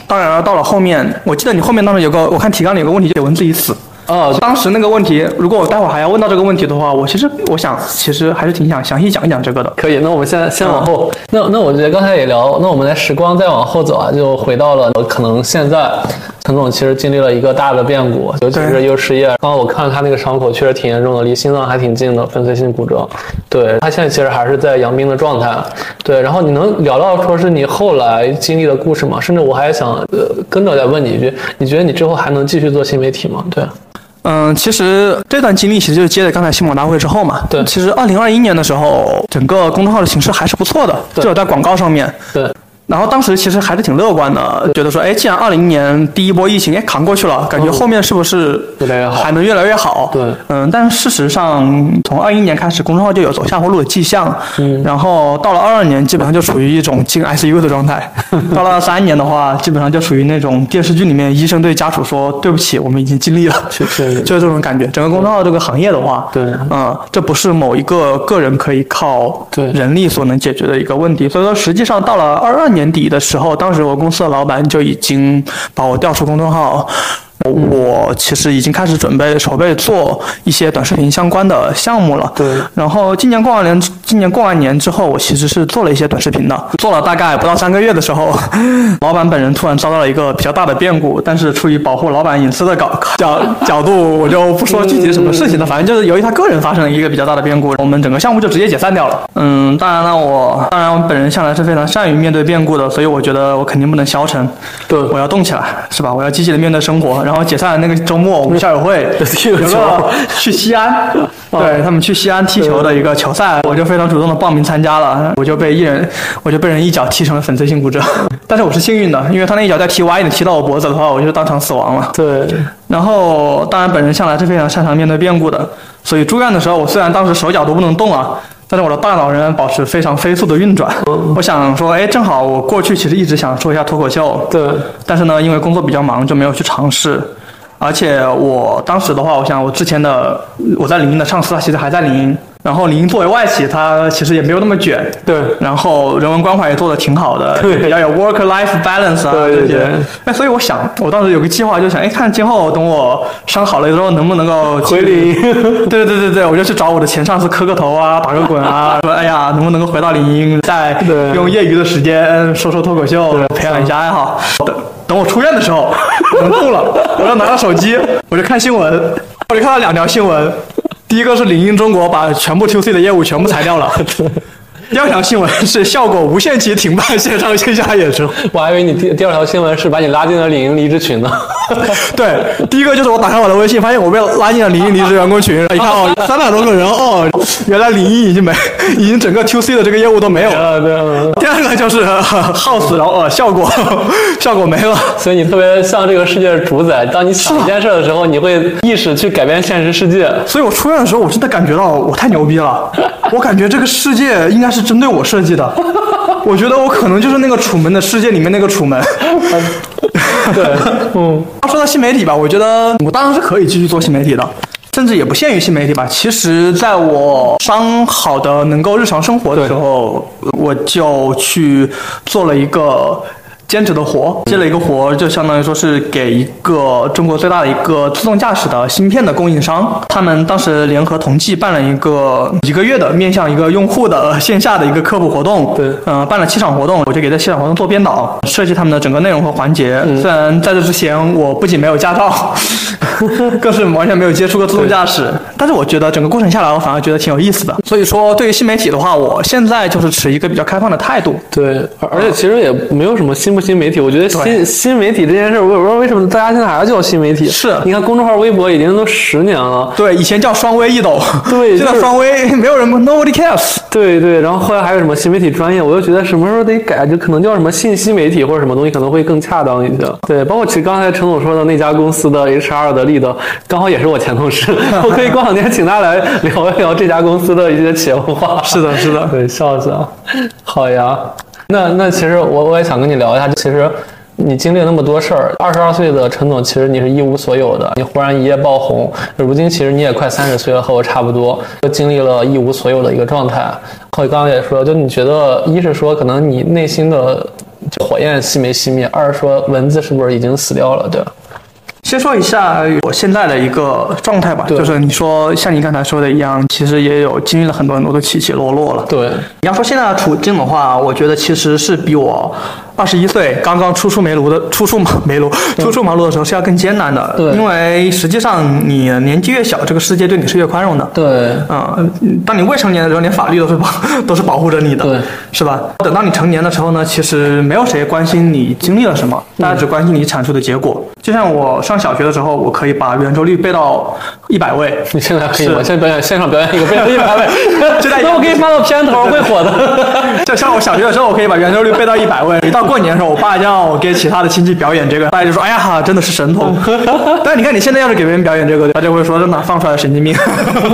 当然了，到了后面，我记得你后面当时有个，我看提纲里有个问题，写文字已死。哦，当时那个问题，如果我待会儿还要问到这个问题的话，我其实我想，其实还是挺想详细讲一讲这个的。可以，那我们现在先往后。那那我觉得刚才也聊，那我们来时光再往后走啊，就回到了可能现在，陈总其实经历了一个大的变故，尤其是又失业。刚刚我看他那个伤口确实挺严重的，离心脏还挺近的，粉碎性骨折。对他现在其实还是在养病的状态。对，然后你能聊到说是你后来经历的故事吗？甚至我还想呃跟着再问你一句，你觉得你之后还能继续做新媒体吗？对。嗯，其实这段经历其实就是接着刚才新闻大会之后嘛。对其实二零二一年的时候，整个公众号的形势还是不错的，对至少在广告上面。对，然后当时其实还是挺乐观的，觉得说，哎，既然二零年第一波疫情哎扛过去了，感觉后面是不是还能越来越好？对。嗯，但事实上，从二一年开始，公众号就有走下坡路的迹象，嗯，然后到了二二年，基本上就处于一种进 ICU 的状态，到了三年的话，基本上就属于那种电视剧里面医生对家属说，对不起，我们已经尽力了，是是。就是这种感觉。整个公众号这个行业的话，对。嗯，这不是某一个个人可以靠对。人力所能解决的一个问题。所以说，实际上到了二二年年底的时候，当时我公司的老板就已经把我调出公众号。我其实已经开始准备筹备做一些短视频相关的项目了。对然后今年过完年，今年过完年之后，我其实是做了一些短视频的，做了大概不到三个月的时候，老板本人突然遭到了一个比较大的变故，但是出于保护老板隐私的角角角度，我就不说具体什么事情了。反正就是由于他个人发生了一个比较大的变故，我们整个项目就直接解散掉了。嗯，当然了，我当然我本人向来是非常善于面对变故的，所以我觉得我肯定不能消沉，对我要动起来，是吧？我要积极的面对生活。然后解散的那个周末，我们校友会有个去西安，对他们去西安踢球的一个球赛，我就非常主动的报名参加了，我就被一人，我就被人一脚踢成了粉碎性骨折。但是我是幸运的，因为他那一脚再踢歪一点踢到我脖子的话，我就当场死亡了。对然后，当然本人向来是非常擅长面对变故的，所以住院的时候，我虽然当时手脚都不能动啊，但是我的大脑仍然保持非常飞速的运转。我想说，哎，正好我过去其实一直想说一下脱口秀，对但是呢，因为工作比较忙，就没有去尝试。而且我当时的话，我想我之前的我在领英的上司，他其实还在领英，然后林英作为外企，他其实也没有那么卷，对。然后人文关怀也做得挺好的，对。比较有 work life balance 啊这些。对。对对。哎，所以我想，我当时有个计划，就想，哎，看今后等我伤好了之后，能不能够回领英 对对对对对，我就去找我的前上司磕个头啊，打个滚啊，说，哎呀，能不能够回到领英，再用业余的时间说说脱口秀，培养一下爱好。等等我出院的时候，我能动了，我就拿到手机，我就看新闻，我就看到两条新闻，第一个是领英中国把全部 To C 的业务全部裁掉了。第二条新闻是效果无限期停办线上线下演出。我还以为你第第二条新闻是把你拉进了领英离职群呢。对，第一个就是我打开我的微信，发现我被拉进了领英离职员工群，一看哦，三百多个人哦，原来领英已经没，已经整个 To C 的这个业务都没有第二个就是呃耗死，然后呃效果效果没了。所以你特别像这个世界的主宰。当你想一件事的时候，你会意识去改变现实世界。所以我出院的时候，我真的感觉到我太牛逼了，我感觉这个世界应该是针对我设计的。我觉得我可能就是那个楚门的世界里面那个楚门。对，嗯，说到新媒体吧，我觉得我当然是可以继续做新媒体的，甚至也不限于新媒体吧。其实，在我伤好的能够日常生活的时候，我就去做了一个。兼职的活，接了一个活，就相当于说是给一个中国最大的一个自动驾驶的芯片的供应商，他们当时联合同济办了一个一个月的面向一个用户的线下的一个科普活动，对嗯、办了七场活动，我就给这七场活动做编导，设计他们的整个内容和环节。虽然在这之前我不仅没有驾照，更是完全没有接触过自动驾驶，但是我觉得整个过程下来，我反而觉得挺有意思的。所以说，对于新媒体的话，我现在就是持一个比较开放的态度。对，而而且其实也没有什么新不新媒体，我觉得新新媒体这件事，我也不知道为什么大家现在还要叫新媒体。是你看公众号、微博已经都十年了，对，以前叫双微一抖，对就是现在双微没有人，nobody cares。对对，然后后来还有什么新媒体专业，我就觉得什么时候得改，就可能叫什么信息媒体或者什么东西可能会更恰当一些。对，包括其实刚才陈总说的那家公司的 HR 的 lead，刚好也是我前同事，我可以过两天请他来聊一聊这家公司的一些企业文化。是的，是的。对，笑死啊！好呀，那那其实我我也想跟你聊一下，其实你经历那么多事儿，二十二岁的陈总，其实你是一无所有的，你忽然一夜爆红，如今其实你也快三十岁了，和我差不多，都经历了一无所有的一个状态。后刚刚也说，就你觉得，一是说可能你内心的火焰熄没熄灭，二是说文字是不是已经死掉了，对吧？先说一下我现在的一个状态吧，就是你说像你刚才说的一样，其实也有经历了很多很多的起起落落了。对，你要说现在的处境的话，我觉得其实是比我二十一岁刚刚初出茅庐的初出茅 茅庐初出茅庐的时候是要更艰难的，对因为实际上你年纪越小，这个世界对你是越宽容的。对，嗯，当你未成年的时候，连法律都是保 都是保护着你的，对，是吧？等到你成年的时候呢，其实没有谁关心你经历了什么，大家只关心你产出的结果。就像我上小学的时候，我可以把圆周率背到一百位，你现在可以吗？现在表演线上表演一个背了 一百位，那我可以放到片头会火的。就像我小学的时候，我可以把圆周率背到一百位。一到过年的时候，我爸就让我给其他的亲戚表演这个，大家就说：“哎呀，真的是神童。”但是你看你现在要是给别人表演这个，大家会说：“这哪放出来的神经病。”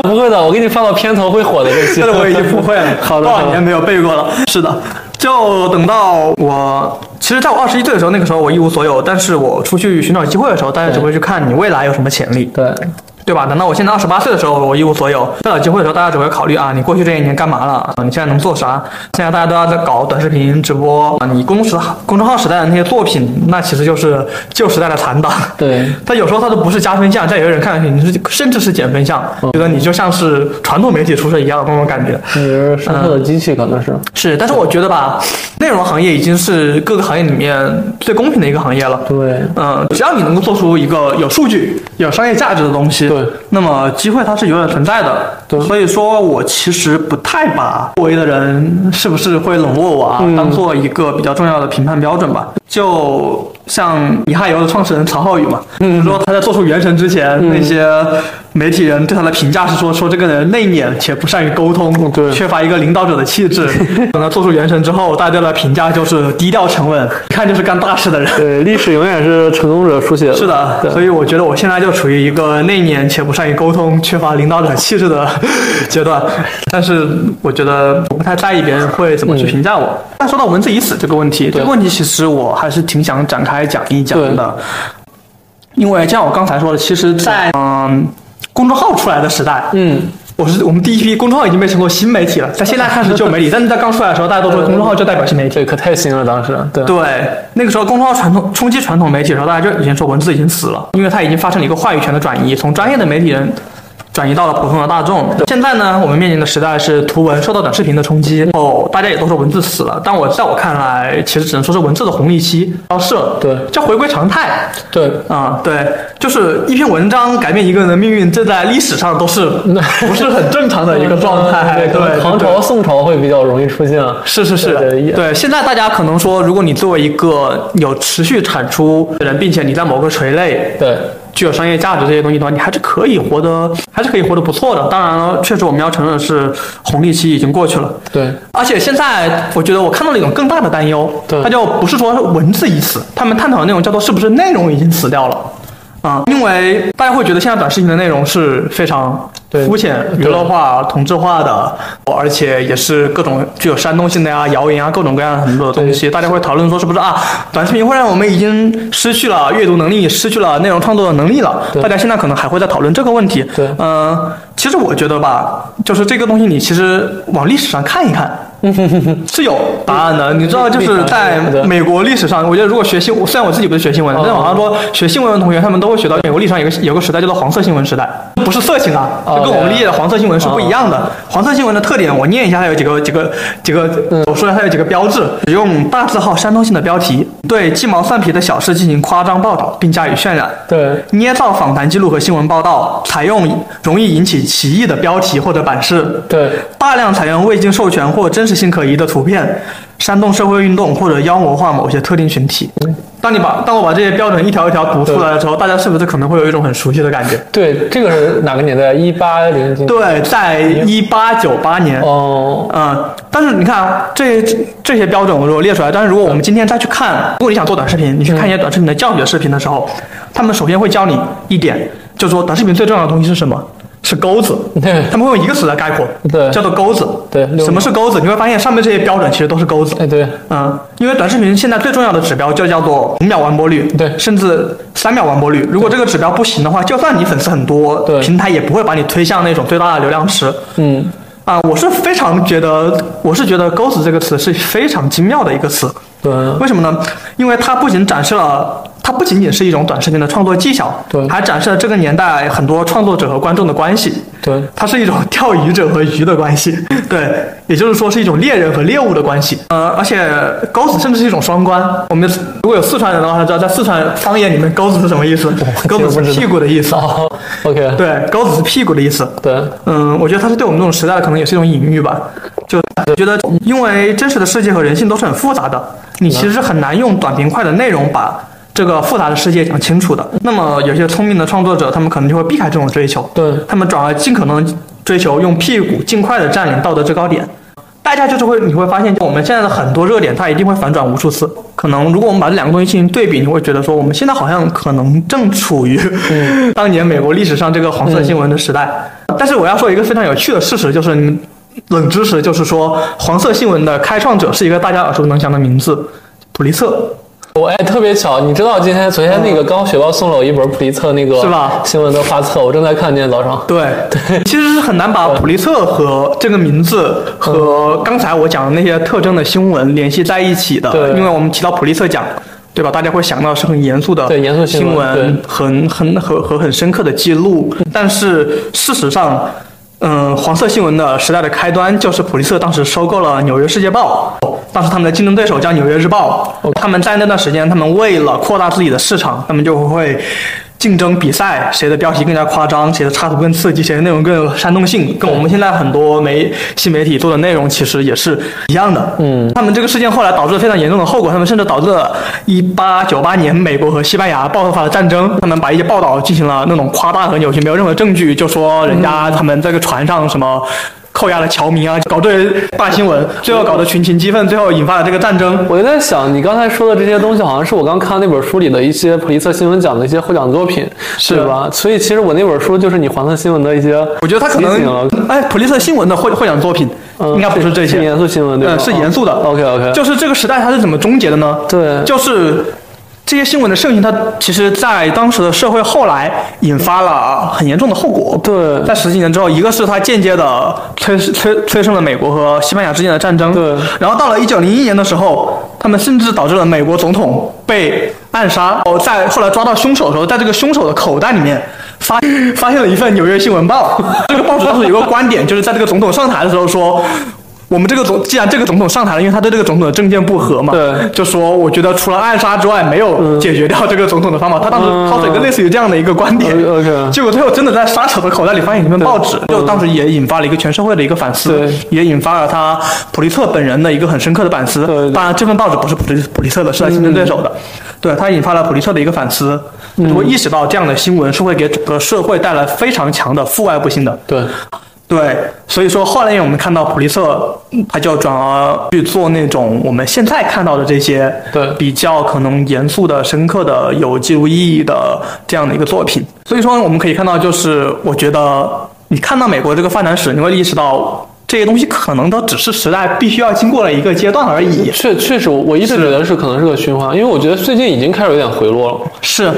不会的，我给你放到片头会火的这个我已经不会了，好多少年没有背过了。是的，就等到我，其实在我二十一岁的时候，那个时候我一无所有，但是我出去寻找机会的时候，大家只会去看你未来有什么潜力。对，对吧？等到我现在二十八岁的时候，我一无所有，再找机会的时候，大家只会考虑啊，你过去这一年干嘛了？啊，你现在能做啥？现在大家都要在搞短视频直播啊，你公众时公众号时代的那些作品，那其实就是旧时代的残党。对，它有时候它都不是加分项，在有些人看上去你是甚至是减分项，觉得你就像是传统媒体出身一样的那种感觉。你是生活的机器，可能是。是，但是我觉得吧，内容行业已经是各个行业里面最公平的一个行业了。对，嗯，只要你能够做出一个有数据、有商业价值的东西，对，那么机会它是永远存在的。对所以说我其实不太把周围的人是不是会冷落我啊，嗯当做一个比较重要的评判标准吧。就像米哈游的创始人曹浩宇嘛，嗯，说他在做出《原神》之前，嗯那些媒体人对他的评价是说，说这个人内敛且不善于沟通，对缺乏一个领导者的气质。等他做出《原神》之后，大家的评价就是低调沉稳，一看就是干大事的人。对，历史永远是成功者书写的。是的，对所以我觉得我现在就处于一个内敛且不善于沟通、缺乏领导者气质的阶段。但是我觉得我不太在意别人会怎么去评价我。但说到文字已死这个问题，这个问题其实我还是挺想展开讲一讲的，因为像我刚才说的，其实在嗯公众号出来的时代，嗯，我是我们第一批公众号已经被称作新媒体了，在现在开始旧媒体，但是在刚出来的时候，大家都说公众号就代表新媒体。对，可太新了，当时。对，对，那个时候公众号传统冲击传统媒体的时候，大家就已经说文字已经死了，因为它已经发生了一个话语权的转移，从专业的媒体人转移到了普通的大众。现在呢，我们面临的时代是图文受到短视频的冲击，后大家也都说文字死了，但我在我看来，其实只能说是文字的红利期消逝了，对叫回归常态。对，啊、对，就是一篇文章改变一个人的命运，这在历史上都是不是很正常的一个状态。对，对，唐朝、宋朝会比较容易出现。是是是，对。现在大家可能说，如果你作为一个有持续产出的人，并且你在某个垂类对，具有商业价值这些东西的话，你还是可以活得，还是可以活得不错的。当然了，确实我们要承认的是，红利期已经过去了。对，而且现在，我觉得我看到了一种更大的担忧，对它就不是说文字已死，他们探讨的内容叫做是不是内容已经死掉了。啊、因为大家会觉得现在短视频的内容是非常肤浅、娱乐化、同质化的，而且也是各种具有煽动性的呀、谣言啊，各种各样很多的东西。大家会讨论说，是不是啊，短视频会让我们已经失去了阅读能力，失去了内容创作的能力了？大家现在可能还会在讨论这个问题。对嗯、其实我觉得吧，就是这个东西，你其实往历史上看一看。是有答案的，你知道，就是在美国历史上，我觉得如果学新，虽然我自己不是学新闻的，但是网上说学新闻的同学，他们都会学到美国历史上有个有个时代叫做黄色新闻时代，不是色情啊，哦就跟我们理解的黄色新闻是不一样的。黄色新闻的特点，我念一下，它有几个几个几个，我说一下它有几个标志：使用大字号煽动性的标题，对鸡毛蒜皮的小事进行夸张报道并加以渲染，对，捏造访谈记录和新闻报道，采用容易引起歧义的标题或者版式，对，大量采用未经授权或真实性可疑的图片，煽动社会运动或者妖魔化某些特定群体。当你把当我把这些标准一条一条读出来的时候，大家是不是可能会有一种很熟悉的感觉？对，这个是哪个年代？一八零几？对，在一八九八年。哦，嗯，但是你看啊这这些标准我如果列出来，但是如果我们今天再去看，如果你想做短视频，你去看一些短视频的教学视频的时候，他们首先会教你一点，就是说短视频最重要的东西是什么？是钩子。对他们会用一个词来概括，对叫做钩子。对什么是钩子？你会发现上面这些标准其实都是钩子。哎，对，嗯，因为短视频现在最重要的指标就叫做五秒完播率，对甚至三秒完播率。如果这个指标不行的话，就算你粉丝很多，对平台也不会把你推向那种最大的流量池。嗯，啊，我是非常觉得，我是觉得“钩子”这个词是非常精妙的一个词。对，为什么呢？因为它不仅展示了它不仅仅是一种短视频的创作技巧，对还展示了这个年代很多创作者和观众的关系。对，它是一种钓鱼者和鱼的关系，对，也就是说是一种猎人和猎物的关系。呃，而且钩子甚至是一种双关。我们如果有四川人的话，他知道在四川方言里面钩子是什么意思？钩子是屁股的意思。哦，OK，对，钩子是屁股的意思。对，嗯，我觉得它是对我们这种时代可能也是一种隐喻吧。就觉得，因为真实的世界和人性都是很复杂的，你其实是很难用短平快的内容把这个复杂的世界讲清楚的。那么有些聪明的创作者，他们可能就会避开这种追求，对他们转而尽可能追求用屁股尽快的占领道德制高点。代价就是会，你会发现，我们现在的很多热点，它一定会反转无数次。可能如果我们把这两个东西进行对比，你会觉得说，我们现在好像可能正处于、当年美国历史上这个黄色新闻的时代。但是我要说一个非常有趣的事实，就是你们冷知识，就是说黄色新闻的开创者是一个大家耳熟能详的名字——普利策。我哎，特别巧，你知道今天昨天那个刚雪豹送了我一本普利策那个是吧新闻的画册，我正在看，今天早上。对对，其实是很难把普利策和这个名字和刚才我讲的那些特征的新闻联系在一起的。对因为我们提到普利策奖，对吧？大家会想到是很严肃的对严肃新新闻对很很和和很深刻的记录。但是事实上，嗯，黄色新闻的时代的开端就是普利策当时收购了《纽约世界报》，当时他们的竞争对手叫《纽约日报》，他们在那段时间，他们为了扩大自己的市场，他们就会。竞争比赛，谁的标题更加夸张，谁的插图更刺激，谁的内容更有煽动性，跟我们现在很多媒新媒体做的内容其实也是一样的。嗯，他们这个事件后来导致了非常严重的后果，他们甚至导致了1898年美国和西班牙爆发的战争。他们把一些报道进行了那种夸大和扭曲，没有任何证据，就说人家他们这个船上什么。扣押了侨民啊，搞对大新闻，最后搞得群情激愤，最后引发了这个战争。我就在想，你刚才说的这些东西，好像是我刚看那本书里的一些普利策新闻奖的一些获奖作品，是对吧？所以其实我那本书就是你黄色新闻的一些，我觉得他可能，哎，普利策新闻的获获奖作品嗯应该不是这些，是严肃新闻对吧？嗯，是严肃的。OK OK，就是这个时代它是怎么终结的呢？对就是这些新闻的盛行，它其实在当时的社会后来引发了很严重的后果。对在十几年之后，一个是它间接的催催催生了美国和西班牙之间的战争。对然后到了一九零一年的时候，他们甚至导致了美国总统被暗杀。哦，在后来抓到凶手的时候，在这个凶手的口袋里面发发现了一份《纽约新闻报》。这个报纸当时有个观点，就是在这个总统上台的时候说。我们这个总，既然这个总统上台了，因为他对这个总统的政见不合嘛，对。就说我觉得除了暗杀之外，没有解决掉这个总统的方法。他当时抛出一个类似于这样的一个观点，嗯结结果最后真的在杀手的口袋里发现一份报纸，就当时也引发了一个全社会的一个反思，也引发了他普利策本人的一个很深刻的反思。当然，这份报纸不是普利普利策的，是他竞争对手的。对他引发了普利策的一个反思，嗯。我意识到这样的新闻是会给整个社会带来非常强的负外部性的。对对，所以说后来我们看到普利策，嗯他就转而去做那种我们现在看到的这些对比较可能严肃的、深刻的、有记录意义的这样的一个作品。所以说我们可以看到，就是我觉得你看到美国这个发展史，你会意识到这些东西可能都只是时代必须要经过了一个阶段而已。确确实，我我一直觉得是可能是个循环，因为我觉得最近已经开始有点回落了。是，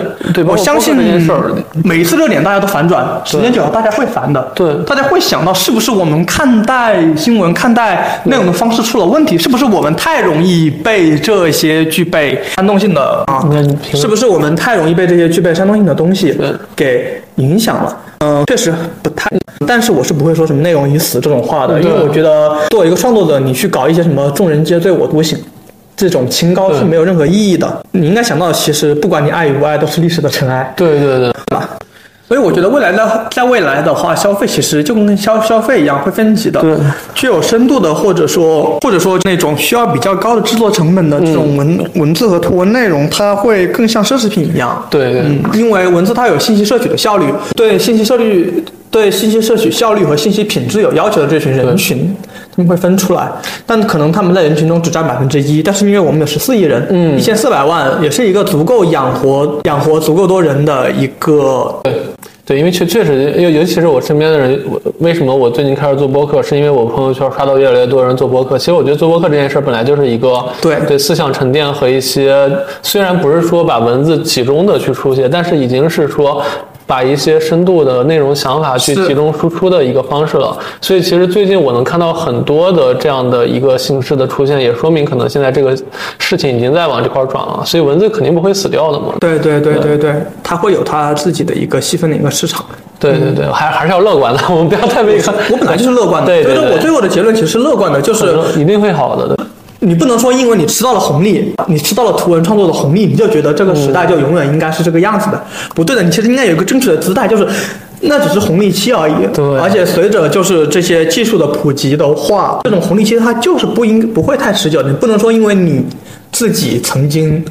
我相信这件事儿每一次热点大家都反转，时间久了大家会烦的。对大家会想到是不是我们看待新闻、看待内容的方式出了问题？是不是我们太容易被这些具备煽动性的啊是不是我们太容易被这些具备煽动性的东西给影响了？嗯，确实不太，但是我是不会说什么内容已死这种话的，因为我觉得作为一个创作者，你去搞一些什么众人皆醉我独醒。这种清高是没有任何意义的。你应该想到，其实不管你爱与不爱，都是历史的尘埃。对对对，所以我觉得未来的，在未来的话，消费其实就跟消消费一样，会分级的。对，具有深度的，或者说或者说那种需要比较高的制作成本的这种文、文字和图文内容，它会更像奢侈品一样。对。对嗯，因为文字它有信息摄取的效率，对信息摄取、对信息摄取效率和信息品质有要求的这群人群，会分出来，但可能他们在人群中只占百分之一，但是因为我们有十四亿人，嗯，一千四百万，也是一个足够养活养活足够多人的一个对对，因为确确实，尤尤其是我身边的人，我为什么我最近开始做播客，是因为我朋友圈刷到越来越多人做播客。其实我觉得做播客这件事儿本来就是一个对对思想沉淀和一些，虽然不是说把文字集中的去书写，但是已经是说。把一些深度的内容想法去集中输出的一个方式了。所以其实最近我能看到很多的这样的一个形式的出现，也说明可能现在这个事情已经在往这块转了。所以文字肯定不会死掉的嘛。对对对对对，它会有它自己的一个细分的一个市场。对对对，还还是要乐观的，我们不要太悲观。我本来就是乐观的，对对对所以说我最后的结论其实是乐观的，就是一定会好的。对你不能说因为你吃到了红利，你吃到了图文创作的红利，你就觉得这个时代就永远应该是这个样子的，不对的，你其实应该有一个正确的姿态，就是。那只是红利期而已，对而且随着就是这些技术的普及的话，这种红利期它就是不应不会太持久的。你不能说因为你自己曾经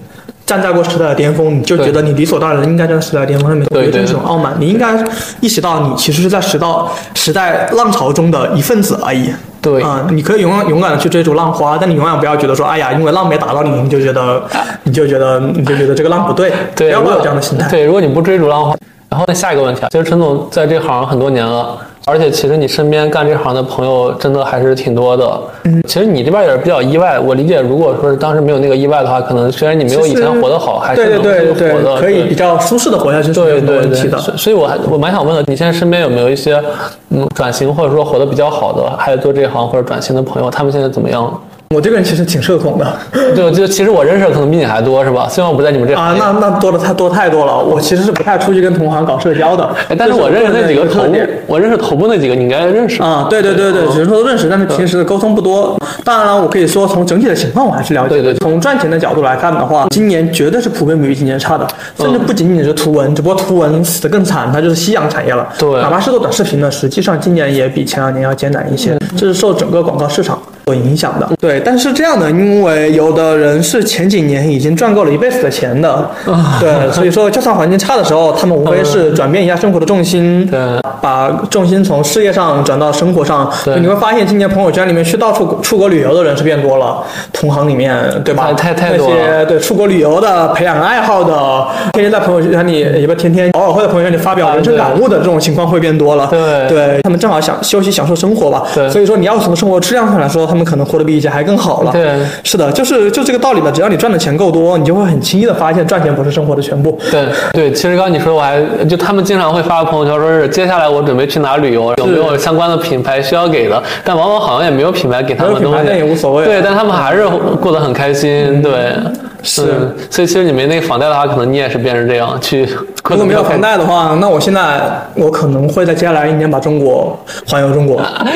站在过时代的巅峰，你就觉得你理所当然应该站在时代的巅峰上面，我觉得这是一种傲慢。你应该意识到你其实是在时代时代浪潮中的一份子而已。对啊、你可以勇敢勇敢的去追逐浪花，但你永远不要觉得说，哎呀，因为浪没打到你，你就觉得，你就觉得，你就觉得这个浪不对，对，不要抱有这样的心态。对，如果你不追逐浪花，然后下一个问题啊，其实陈总在这行很多年了，而且其实你身边干这行的朋友真的还是挺多的。嗯，其实你这边也是比较意外。我理解，如果说是当时没有那个意外的话，可能虽然你没有以前活得好，还是对能对对对活得对，可以比较舒适的活下去是没有对对对问题的。所所以我还我蛮想问的，你现在身边有没有一些嗯转型或者说活得比较好的，还有做这行或者转型的朋友，他们现在怎么样？我这个人其实挺社恐的就就其实我认识的可能比你还多，是吧？虽然我不在你们这啊，那那多的太多太多了。我其实是不太出去跟同行搞社交的，哎但是我认识那几个头部我认识头部那几个，你应该认识。啊，对对对对，只是说认识，但是平时的沟通不多。当然了，我可以说从整体的情况我还是了解的。对对从赚钱的角度来看的话，今年绝对是普遍比今年差的，甚至不仅仅是图文，只不过图文死得更惨，它就是夕阳产业了。对哪怕是做短视频呢，实际上今年也比前两年要艰难一些，这是受整个广告市场。所影响的，对，但是这样的，因为有的人是前几年已经赚够了一辈子的钱的，对，所以说就算环境差的时候，他们无非是转变一下生活的重心，对把重心从事业上转到生活上。对你会发现今年朋友圈里面去到处出国旅游的人是变多了，同行里面对吧？太太太多了那些对出国旅游的、培养爱好的，天天在朋友圈里，也不天天偶尔会在朋友圈里发表人生感悟的这种情况会变多了。对对，他们正好想休息、享受生活吧。对所以说你要从生活质量上来说，他们可能活得比以前还更好了。对是的，就是就这个道理吧。只要你赚的钱够多，你就会很轻易的发现赚钱不是生活的全部。对对，其实刚刚你说，我还就他们经常会发个朋友圈，说是接下来我准备去哪旅游，有没有相关的品牌需要给的，但往往好像也没有品牌给他们东西，那也无所谓对，但他们还是过得很开心，对。是嗯所以其实你没那个房贷的话，可能你也是变成这样去。如果没有房贷的话，那我现在我可能会在接下来一年把中国环游中国啊。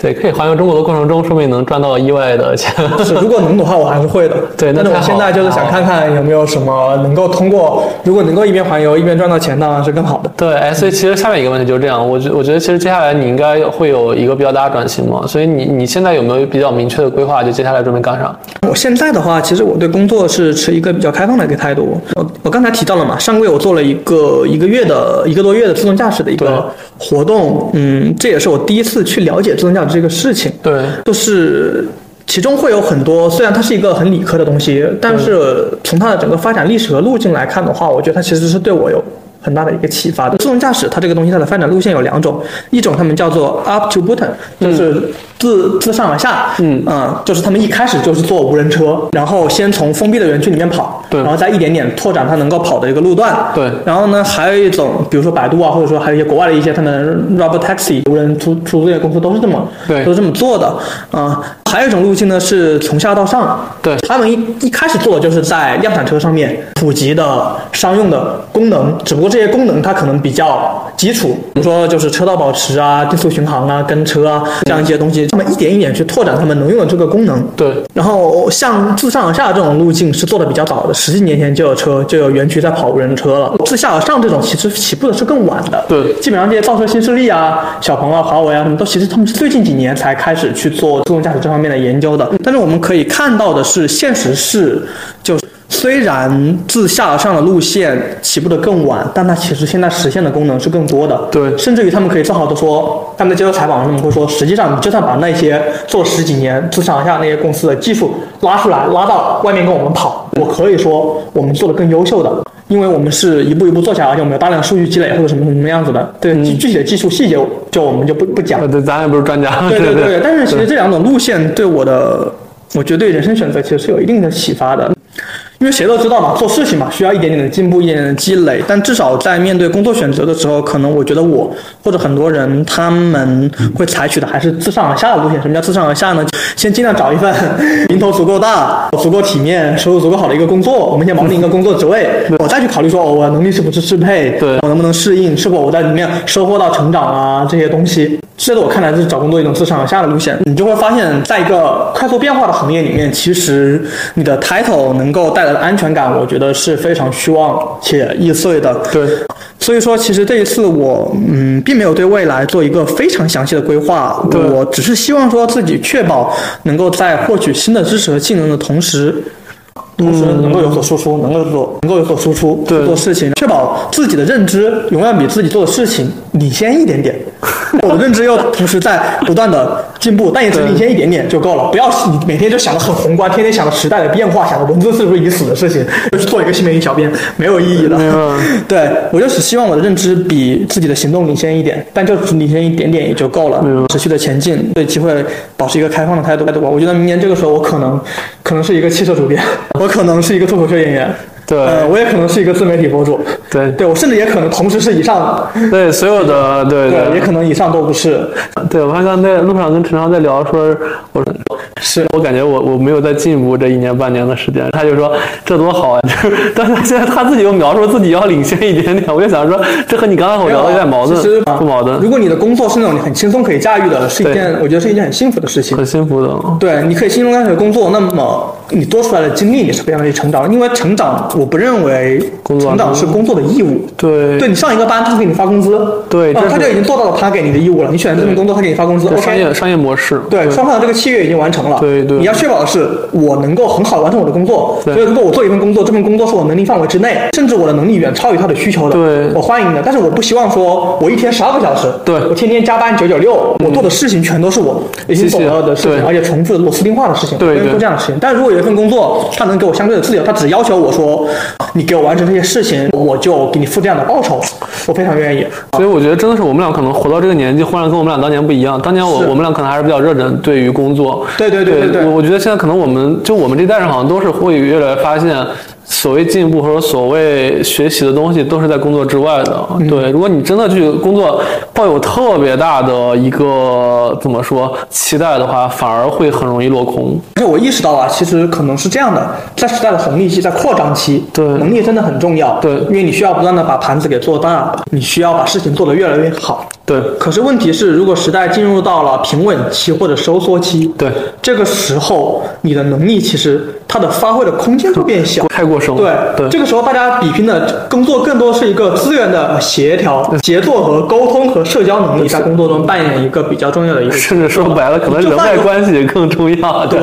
对，可以环游中国的过程中，说不定能赚到意外的钱。是，如果能的话，我还是会的。对那我现在就是想看看有没有什么能够通过，如果能够一边环游一边赚到钱，当然是更好的。对，哎，所以其实下面一个问题就是这样，我觉我觉得其实接下来你应该会有一个比较大的转型嘛，所以你你现在有没有比较明确的规划？就接下来准备干啥？我现在的话，其实我对工作是持一个比较开放的一个态度。我我刚才提到了嘛，上个月我做了一个一个月的一个多月的自动驾驶的一个活动，嗯，这也是我第一次去了解自动驾驶这个事情。对，就是其中会有很多，虽然它是一个很理科的东西，但是从它的整个发展历史和路径来看的话，我觉得它其实是对我有。很大的一个启发。的自动驾驶，它这个东西它的发展路线有两种，一种他们叫做 up to button，就是自自上而下，嗯。啊、就是他们一开始就是做无人车，然后先从封闭的园区里面跑，对。然后再一点点拓展它能够跑的一个路段，对。然后呢，还有一种，比如说百度啊，或者说还有一些国外的一些他们 Robot Taxi 无人出出租这些公司都是这么对。都是这么做的啊、还有一种路径呢是从下到上，对他们一一开始做的就是在量产车上面普及的商用的功能，只不过这些功能它可能比较基础，比如说就是车道保持啊、定速巡航啊、跟车啊这样一些东西，他们一点一点去拓展他们能用的这个功能。对，然后像自上而下这种路径是做的比较早的，十几年前就有车就有园区在跑无人车了。自下而上这种其实起步的是更晚的。对基本上这些造车新势力啊、小鹏啊、华为啊，什么都其实他们是最近几年才开始去做自动驾驶这方面的研究的。但是我们可以看到的是，现实是就是。虽然自下而上的路线起步的更晚，但它其实现在实现的功能是更多的。对甚至于他们可以正好的说，他们在接受采访，他们会说，实际上你就算把那些做十几年自上而下那些公司的技术拉出来，拉到外面跟我们跑，我可以说我们做的更优秀的，因为我们是一步一步做下来，而且我们有大量数据积累或者什么什么样子的。对，具具体的技术细节就我们就不不讲呃，。对，咱也不是专家。对对对 对，但是其实这两种路线对我的，我觉得对人生选择其实是有一定的启发的。因为谁都知道嘛，做事情嘛，需要一点点的进步，一点点的积累。但至少在面对工作选择的时候，可能我觉得我或者很多人他们会采取的还是自上而下的路线。什么叫自上而下呢？先尽量找一份名头足够大、足够体面、收入足够好的一个工作，我们先锚定一个工作职位，我再去考虑说，哦，我能力是不是适配，对我能不能适应，是否我在里面收获到成长啊这些东西。这在我看来，这是找工作一种自上而下的路线。你就会发现，在一个快速变化的行业里面，其实你的 title 能够带来的安全感，我觉得是非常虚妄且易碎的。对，所以说，其实这一次我嗯，并没有对未来做一个非常详细的规划，对我只是希望说自己确保能够在获取新的知识和技能的同时。同时能够有所输出，能够做能够有所输出，对做事情，确保自己的认知永远比自己做的事情领先一点点。我的认知又同时在不断的进步，但也只领先一点点就够了。不要你每天就想的很宏观，天天想着时代的变化，想着文字是不是已经死的事情，就去做一个新媒体小编，没有意义的。对我就只希望我的认知比自己的行动领先一点，但就只领先一点点也就够了。持续的前进，对机会保持一个开放的态度。态度吧。我觉得明年这个时候，我可能可能是一个汽车主编，我可能是一个脱口秀演员。对。呃，我也可能是一个自媒体博主，对。对我甚至也可能同时是以上，对，所有的对对，也可能以上都不是，对，我看刚在路上跟陈超在聊，说我说是。我感觉我我没有在进步这一年半年的时间，他就说这多好啊，就是但是现在他自己又描述自己要领先一点点，我就想说这和你刚才我聊的有点矛盾其实，不矛盾，如果你的工作是那种你很轻松可以驾驭的，是一件我觉得是一件很幸福的事情。很幸福的。对，你可以轻松开始工作，那么你多出来的精力你是非常去成长，因为成长我不认为成长是工作的义务。对对你上一个班，他给你发工资，啊对他就已经做到了他给你的义务了。你选择这份工作，他给你发工资这商。业商业模式，对，双方的这个契约已经完成了。对对你要确保的是，我能够很好地完成我的工作。对所以，如果我做一份工作，这份工作是我能力范围之内，甚至我的能力远超于他的需求的，对我欢迎的。但是我不希望说，我一天十二个小时，对我天天加班九九六，我做的事情全都是我已经懂了的事情，而且重复的螺丝钉化的事情，对做这样的事情。但如果有一份工作，他能给我相对的自由，他只要求我说，你给我完成这些事情，我就给你付这样的报酬，我非常愿意。所以我觉得真的是我们俩可能活到这个年纪，忽然跟我们俩当年不一样。当年我我们俩可能还是比较热忱对于工作，对对对对对我我觉得现在可能我们就我们这代人好像都是会越来越发现，所谓进步或者所谓学习的东西都是在工作之外的。嗯对，如果你真的去工作抱有特别大的一个怎么说期待的话，反而会很容易落空。而且我意识到啊，其实可能是这样的，在时代的红利期，在扩张期，对能力真的很重要，对因为你需要不断的把盘子给做大，你需要把事情做得越来越好。对可是问题是，如果时代进入到了平稳期或者收缩期，对，这个时候你的能力其实它的发挥的空间会变小。太过生对。对这个时候大家比拼的工作更多是一个资源的协调、协作和沟通和社交能力，在工作中扮演一个比较重要的一个。甚至说白了，可能人脉关系更重要。对，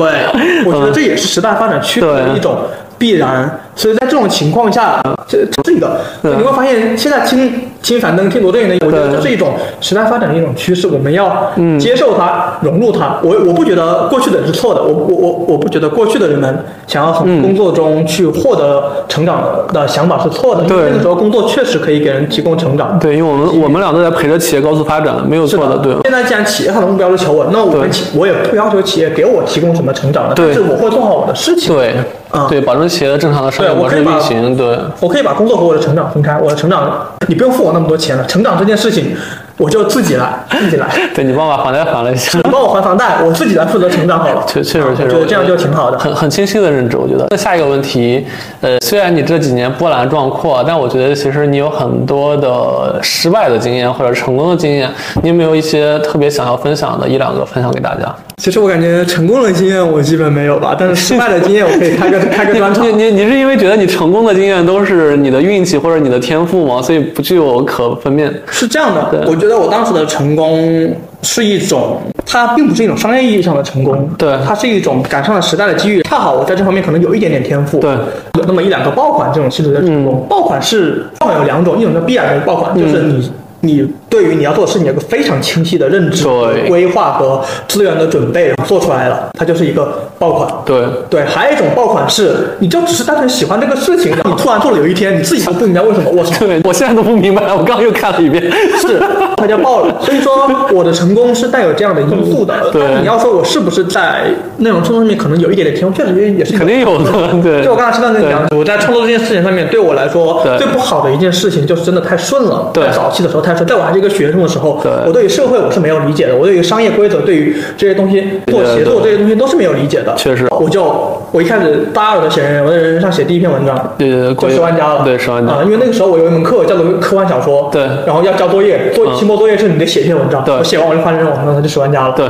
我觉得这也是时代发展趋势的一种必然。所以在这种情况下，这这是一个，你会发现现在听听樊登、听罗振宇的，我觉得这是一种时代发展的一种趋势，我们要嗯接受它、融入它。我我不觉得过去的人是错的，我我我我不觉得过去的人们想要从工作中去获得成长的想法是错的，因为对那个时候工作确实可以给人提供成长。对，因为我们我们俩都在陪着企业高速发展，没有错的。对，现在既然企业它的目标是求稳，那我们企我也不要求企业给我提供什么成长的，对但是我会做好我的事情。对啊对，保证企业的正常的商业模对我可以把式运行。对，我可以把工作和我的成长分开。我的成长，你不用付我那么多钱了。成长这件事情，我就自己来，自己来。对你帮我把房贷还了一下你。帮我还房贷，我自己来负责成长好了。确确实确实，我觉得这样就挺好的。很很清晰的认知，我觉得。那下一个问题，呃，虽然你这几年波澜壮阔，但我觉得其实你有很多的失败的经验或者成功的经验，你有没有一些特别想要分享的一两个分享给大家？其实我感觉成功的经验我基本没有吧，但是失败的经验我可以开个 开个专场 你。你你是因为觉得你成功的经验都是你的运气或者你的天赋吗？所以不具有可分辨？是这样的，我觉得我当时的成功是一种，它并不是一种商业意义上的成功，对它是一种赶上了时代的机遇。恰好我在这方面可能有一点点天赋，对，嗯有那么一两个爆款这种性质的成功。爆款是爆款有两种，一种叫必然的爆款，就是你。你对于你要做的事情有个非常清晰的认知、对规划和资源的准备，做出来了，它就是一个爆款。对对，还有一种爆款是，你就只是单纯喜欢这个事情，你突然做了有一天，你自己都不明白为什么，我 我现在都不明白，我刚刚又看了一遍。是，它就爆了。所以说，我的成功是带有这样的因素的。对但你要说我是不是在内容创作上面可能有一点点天赋，确实也是肯定有的，对。就我刚才上跟你讲，我在创作这件事情上面，对我来说最不好的一件事情就是真的太顺了。对在早期的时候太顺，在我还是一个学生的时候，我对于社会我是没有理解的，我对于商业规则，对于这些东西做对协作这些东西都是没有理解的。确实我就我一开始大二的写人，我在人人上写第一篇文章，对对对就十万加了。对十万加啊，因为那个时候我有一门课叫做科幻小说，对然后要交作业，做嗯期末作业是你得写一篇文章，对我写完我就发这篇网上，它就十万加了。对。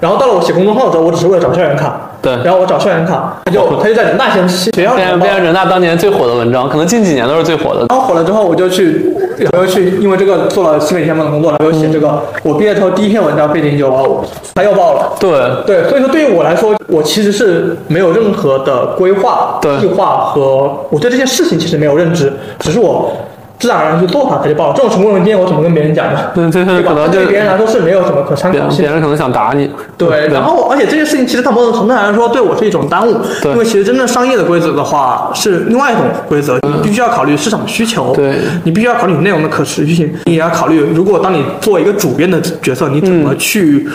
然后到了我写公众号的时候，我只是为了找校园卡。对然后我找校园卡，他就他就在人大先学校里变成变成人大当年最火的文章，可能近几年都是最火的。然后火了之后，我就去，我又去，因为这个做了新媒体相关的工作，然后又写这个。我毕业之后第一篇文章背景就哦，它又爆了。对对，所以说对于我来说，我其实是没有任何的规划、对计划和我对这件事情其实没有认知，只是我自然而然去做它，它就爆了。这种成功的经验我怎么跟别人讲呢？对对对，吧可？能就对别人来说是没有什么可参别考性的。别人可能想打你。对，然后而且这件事情其实它某种程度上来说对我是一种耽误，对因为其实真正商业的规则的话是另外一种规则，你必须要考虑市场需求，对你必须要考虑你内容的可持续性，你也要考虑如果当你做一个主编的角色，你怎么去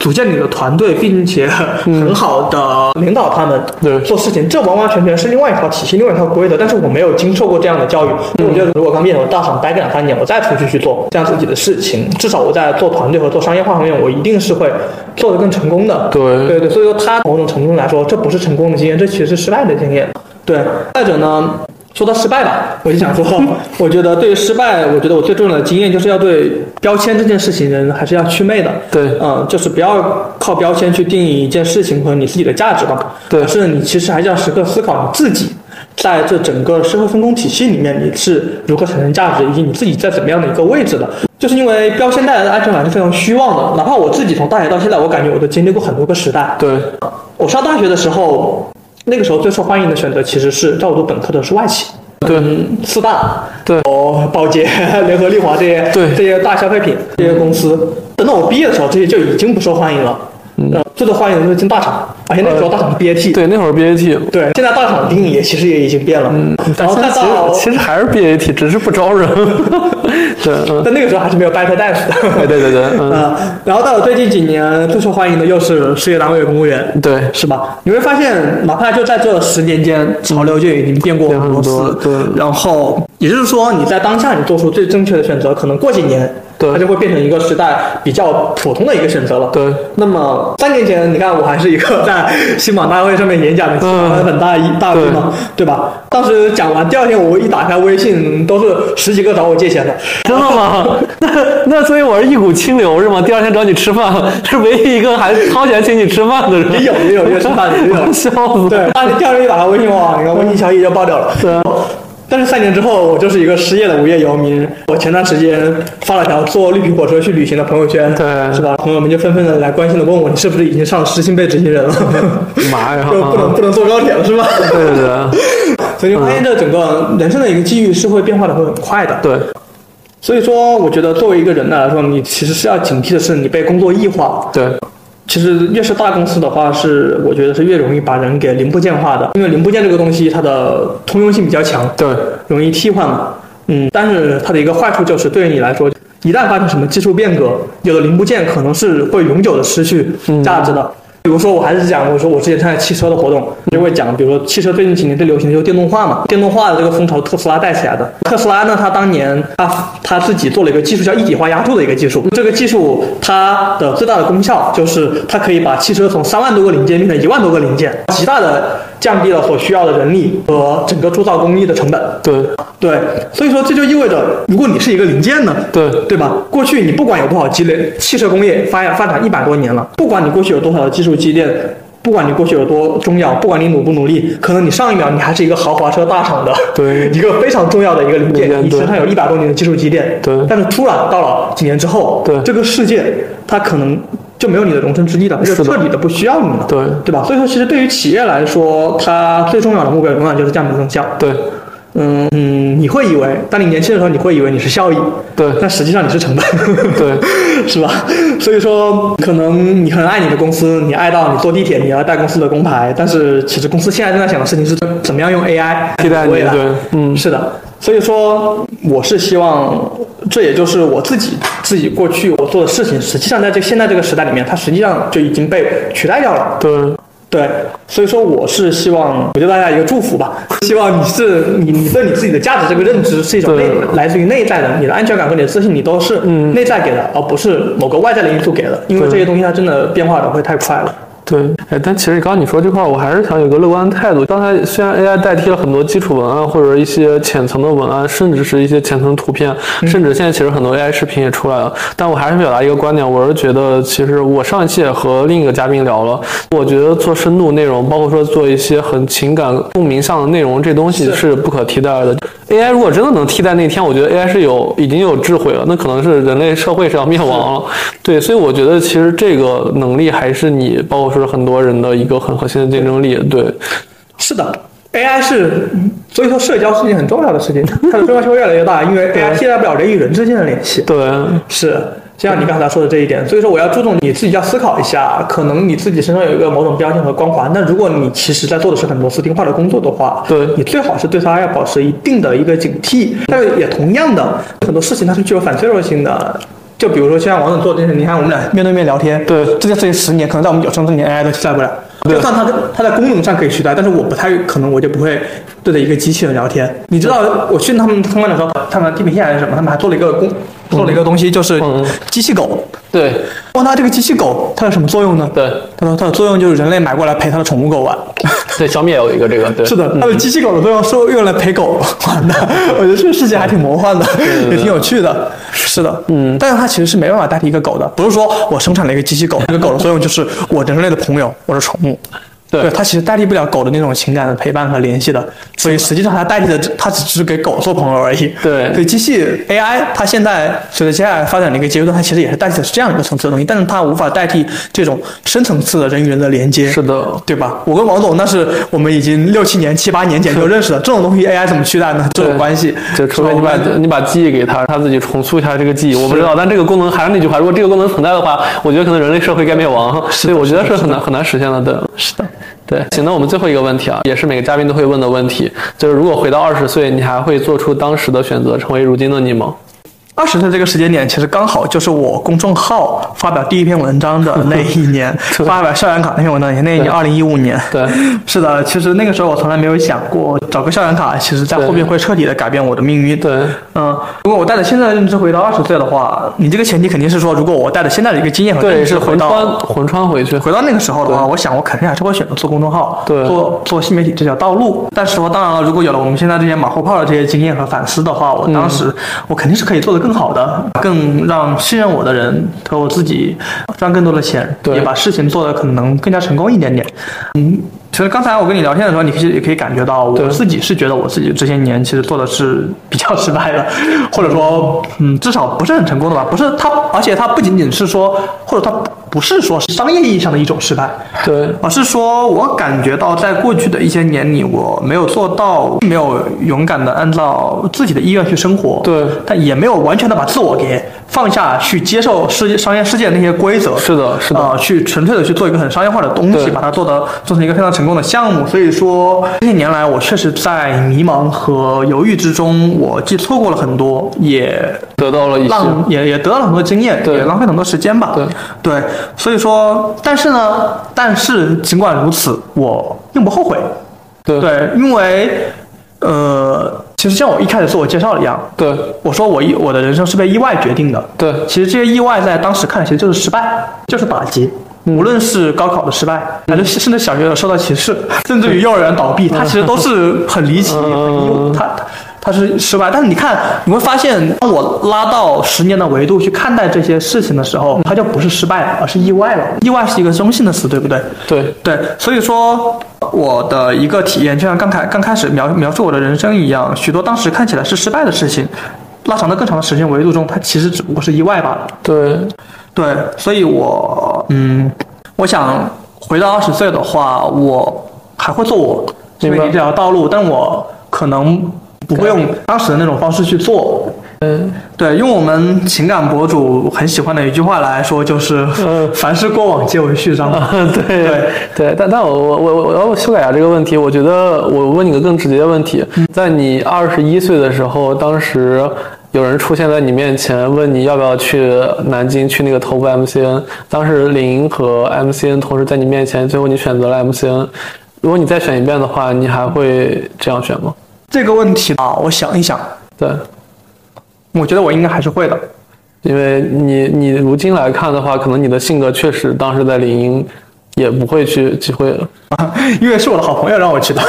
组建你的团队，并且很好的领导他们对做事情，这完完全全是另外一套体系，另外一套规则。但是我没有经受过这样的教育，我觉得如果刚毕业我大厂待个两三年，我再出去去做这样自己的事情，至少我在做团队和做商业化方面，我一定是会做得更成功的。对对对，所以说他某种程度上来说，这不是成功的经验，这其实是失败的经验。对，再者呢，说到失败吧，我就想说，我觉得对于失败，我觉得我最重要的经验就是要对标签这件事情人还是要祛魅的。对嗯，就是不要靠标签去定义一件事情和你自己的价值吧。对是你其实还是要时刻思考你自己。在这整个社会分工体系里面，你是如何产生价值，以及你自己在怎么样的一个位置的？就是因为标签带来的安全感是非常虚妄的。哪怕我自己从大学到现在，我感觉我都经历过很多个时代。对我上大学的时候，那个时候最受欢迎的选择其实是在我读本科的是外企，对。嗯，四大，对。哦，宝洁、联合利华这些，对。这些大消费品这些公司，等到我毕业的时候，这些就已经不受欢迎了。嗯，最受欢迎的就是进大厂，而且那个时候大厂是 BAT，对，那会儿 BAT，对，现在大厂的定义也其实也已经变了，嗯，然后再其到实其实还是 BAT，只是不招人。对，嗯，但那个时候还是没有 Better Dance 的，对对对对，嗯，啊，然后到了最近几年，最受欢迎的又是事业单位公务员，对，是吧？你会发现，哪怕就在这十年间，潮流就已经变过很很多次。多对然后也就是说，你在当下你做出最正确的选择，可能过几年，对它就会变成一个时代比较普通的一个选择了。对。那么三年前，你看我还是一个在新榜大会上面演讲的很大一大 V 嘛，对吧？当时讲完，第二天我一打开微信，都是十几个找我借钱的。真的吗？那那所以我是一股清流是吗？第二天找你吃饭，是唯一一个还掏钱请你吃饭的人。也有也有约吃饭的也有 笑死。对，当你第二天一打开微信，哇，你看微信消息就爆掉了。对啊但是三年之后，我就是一个失业的无业游民。我前段时间发了条坐绿皮火车去旅行的朋友圈，对是吧？朋友们就纷纷的来关心的问我，你是不是已经上失信被执行人了？妈呀！就不能不能坐高铁了，是吧？对对对所以就发现这整个人生的一个机遇是会变化的会很快的。对所以说，我觉得作为一个人来说，你其实是要警惕的是你被工作异化。对其实越是大公司的话，是我觉得是越容易把人给零部件化的，因为零部件这个东西它的通用性比较强，对容易替换嘛。嗯，但是它的一个坏处就是对于你来说，一旦发生什么技术变革，有的零部件可能是会永久的失去价值的。比如说，我还是讲，我说我之前参加汽车的活动，就会讲，比如说汽车最近几年最流行的就是电动化嘛，电动化的这个风潮特斯拉带起来的。特斯拉呢，它当年它它自己做了一个技术叫一体化压铸的一个技术，这个技术它的最大的功效就是它可以把汽车从三万多个零件变成一万多个零件，极大的降低了所需要的人力和整个铸造工艺的成本。对对，所以说这就意味着，如果你是一个零件呢，对对吧？过去你不管有多少积累，汽车工业发发展一百多年了，不管你过去有多少的技术积淀，不管你过去有多重要，不管你努不努力，可能你上一秒你还是一个豪华车大厂的对。一个非常重要的一个零件，你身上有一百多年的技术积淀，对。但是突然到了几年之后，对。这个世界它可能。就没有你的容身之地了，就是彻底的不需要你了，对。对吧？所以说，其实对于企业来说，它最重要的目标永远就是降本增效。对嗯嗯，你会以为，当你年轻的时候，你会以为你是效益，对但实际上你是成本，对，是吧？所以说，可能你很爱你的公司，你爱到你坐地铁你要带公司的工牌，但是其实公司现在正在想的事情是怎么样用 AI 替代你对嗯是的。所以说，我是希望，这也就是我自己自己过去我做的事情，实际上在这现在这个时代里面，它实际上就已经被取代掉了。对，对，所以说我是希望，我给大家一个祝福吧，希望你是你你对你自己的价值这个认知是一种内来自于内在的，你的安全感和你的自信，你都是内在给的，而不是某个外在的因素给的，因为这些东西它真的变化的会太快了。对，哎，但其实刚刚你说这块儿，我还是想有个乐观的态度。刚才虽然 AI 代替了很多基础文案或者一些浅层的文案，甚至是一些浅层图片，甚至现在其实很多 AI 视频也出来了，但我还是表达一个观点，我是觉得其实我上一期也和另一个嘉宾聊了，我觉得做深度内容，包括说做一些很情感共鸣上的内容，这东西是不可替代的。AI 如果真的能替代那天，我觉得 AI 是有已经有智慧了，那可能是人类社会是要 灭亡了。对，所以我觉得其实这个能力还是你，包括说很多人的一个很核心的竞争力。对，是的，AI 是，所以说社交是一件很重要的事情，它的重要性会越来越大，因为 AI 替代不了人与人之间的联系。对，是，就像你刚才说的这一点，所以说我要注重你自己要思考一下，可能你自己身上有一个某种标签和光环，那如果你其实在做的是很多私定化的工作的话，对你最好是对它要保持一定的一个警惕，但是也同样的很多事情它是具有反脆弱性的。就比如说，像王总做这件事，你看我们俩面对面聊天，对这件事情十年，可能在我们有生之年 AI 都替代不了。对就算它它在功能上可以取代，但是我不太可能，我就不会对着一个机器人聊天。你知道，我训他们通关的时候，他们地平线还是什么，他们还做了一个工，做了一个东西，就是嗯机器狗。对，问他这个机器狗它有什么作用呢？对，他说它的作用就是人类买过来陪他的宠物狗玩。对，小米也有一个这个，对，是的，它的机器狗的作用是用来陪狗 玩的。我觉得这个世界还挺魔幻的，也挺有趣的。是的，嗯，但是它其实是没办法代替一个狗的，不是说我生产了一个机器狗，这个狗的作用就是我人类的朋友，我的宠物。对它其实代替不了狗的那种情感的陪伴和联系的，所以实际上它代替的，它只是给狗做朋友而已。对所以机器 AI 它现在随着接下来发展的一个阶段，它其实也是代替的是这样一个层次的东西，但是它无法代替这种深层次的人与人的连接。是的，对吧？我跟王总那是我们已经六七年、七八年前就认识了，这种东西 AI 怎么取代呢？这种关系，就除非你把你把记忆给他，他自己重塑一下这个记忆，我不知道。但这个功能还是那句话，如果这个功能存在的话，我觉得可能人类社会该灭亡。所以我觉得是很难很难实现的。对，是的。对，行，那我们最后一个问题啊，也是每个嘉宾都会问的问题，就是如果回到二十岁，你还会做出当时的选择，成为如今的你吗？二十岁这个时间点，其实刚好就是我公众号发表第一篇文章的那一年，发表校园卡那篇文章也那一年，二零一五年。对，是的，其实那个时候我从来没有想过找个校园卡，其实在后面会彻底的改变我的命运。对，嗯，如果我带着现在的认知回到二十岁的话，你这个前提肯定是说，如果我带着现在的一个经验和认对，是知回到魂穿魂穿回去。回到那个时候的话，我想我肯定还是会选择做公众号，对做做新媒体这条道路。但是说，当然了，如果有了我们现在这些马后炮的这些经验和反思的话，我当时、我肯定是可以做的更好的，更让信任我的人和我自己赚更多的钱，对也把事情做得可能更加成功一点点。嗯，其实刚才我跟你聊天的时候，你其实也可以感觉到，我自己是觉得我自己这些年其实做的是比较失败的，或者说，嗯，至少不是很成功的吧。不是它，而且它不仅仅是说，或者它不是说是商业意义上的一种失败，对，而是说我感觉到在过去的一些年里，我没有做到，没有勇敢的按照自己的意愿去生活，对。但也没有完全的把自我给放下去接受世界商业世界的那些规则，是的是的。呃，去纯粹的去做一个很商业化的东西，把它做的做成一个非常成功的项目。所以说这些年来，我确实在迷茫和犹豫之中，我既错过了很多，也得到了一些。也也得到了很多经验，对也浪费很多时间吧。对对，所以说，但是呢，但是尽管如此，我并不后悔。对对，因为呃，其实像我一开始自我介绍一样，对我说我意我的人生是被意外决定的。对其实这些意外在当时看来其实就是失败，就是打击。无论是高考的失败，还是甚至小学的受到歧视，甚至于幼儿园倒闭，它其实都是很离奇、很意它它它是失败。但是你看，你会发现，当我拉到十年的维度去看待这些事情的时候，它就不是失败了，而是意外了。意外是一个中性的词，对不对？对对，所以说我的一个体验，就像刚开刚开始描描述我的人生一样，许多当时看起来是失败的事情，拉长到更长的时间维度中，它其实只不过是意外罢了。对对，所以我嗯，我想回到二十岁的话，我还会做我这条道路，但我可能不会用当时的那种方式去做。嗯，对，用我们情感博主很喜欢的一句话来说，就是嗯凡是过往皆为序章。对对对，但但我我我我要修改一下这个问题。我觉得我问你个更直接的问题，在你二十一岁的时候，当时有人出现在你面前，问你要不要去南京去那个头部 MCN，当时林和 MCN 同时在你面前，最后你选择了 MCN。如果你再选一遍的话，你还会这样选吗？这个问题啊，我想一想，对，我觉得我应该还是会的。因为你你如今来看的话，可能你的性格确实当时在领英也不会去机会了。因为是我的好朋友让我去的。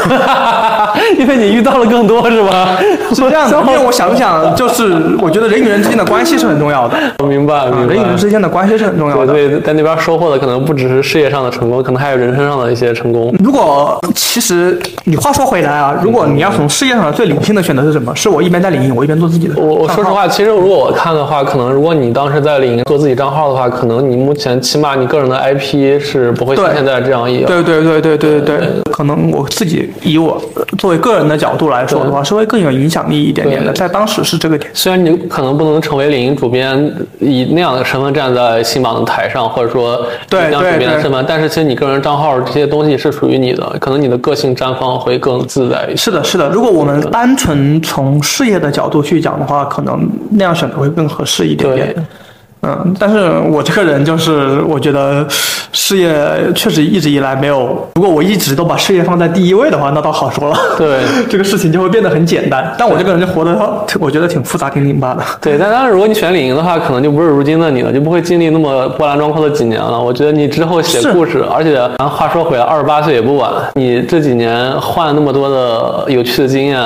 因为你遇到了更多是吧？是这样的，因为我想想，就是我觉得人与人之间的关系是很重要的，我明白明白。人与人之间的关系是很重要的。对对，在那边收获的可能不只是事业上的成功，可能还有人生上的一些成功。如果其实你话说回来啊，如果你要从事业上的最理性的选择是什么？是我一边在领英，我一边做自己的。我我说实话，其实如果我看的话，可能如果你当时在领英做自己账号的话，可能你目前起码你个人的 IP 是不会现在这样一样。对对对对对对对，可能我自己以我作为个人的角度来说的话，稍微更有影响力一点点的，在当时是这个点。虽然你可能不能成为领英主编，以那样的身份站在新榜的台上，或者说以对那样对对主编的身份，但是其实你个人账号这些东西是属于你的，可能你的个性绽放会更自在一些。是的，是的。如果我们单纯从事业的角度去讲的话，可能那样选择会更合适一点点对。嗯，但是我这个人就是，我觉得事业确实一直以来没有。如果我一直都把事业放在第一位的话，那倒好说了。对 这个事情就会变得很简单。但我这个人就活得，我觉得挺复杂、挺拧巴的。对，但当然，如果你选领英的话，可能就不是如今的你了，就不会经历那么波澜壮阔的几年了。我觉得你之后写故事，而且咱话说回来，二十八岁也不晚，你这几年换了那么多的有趣的经验，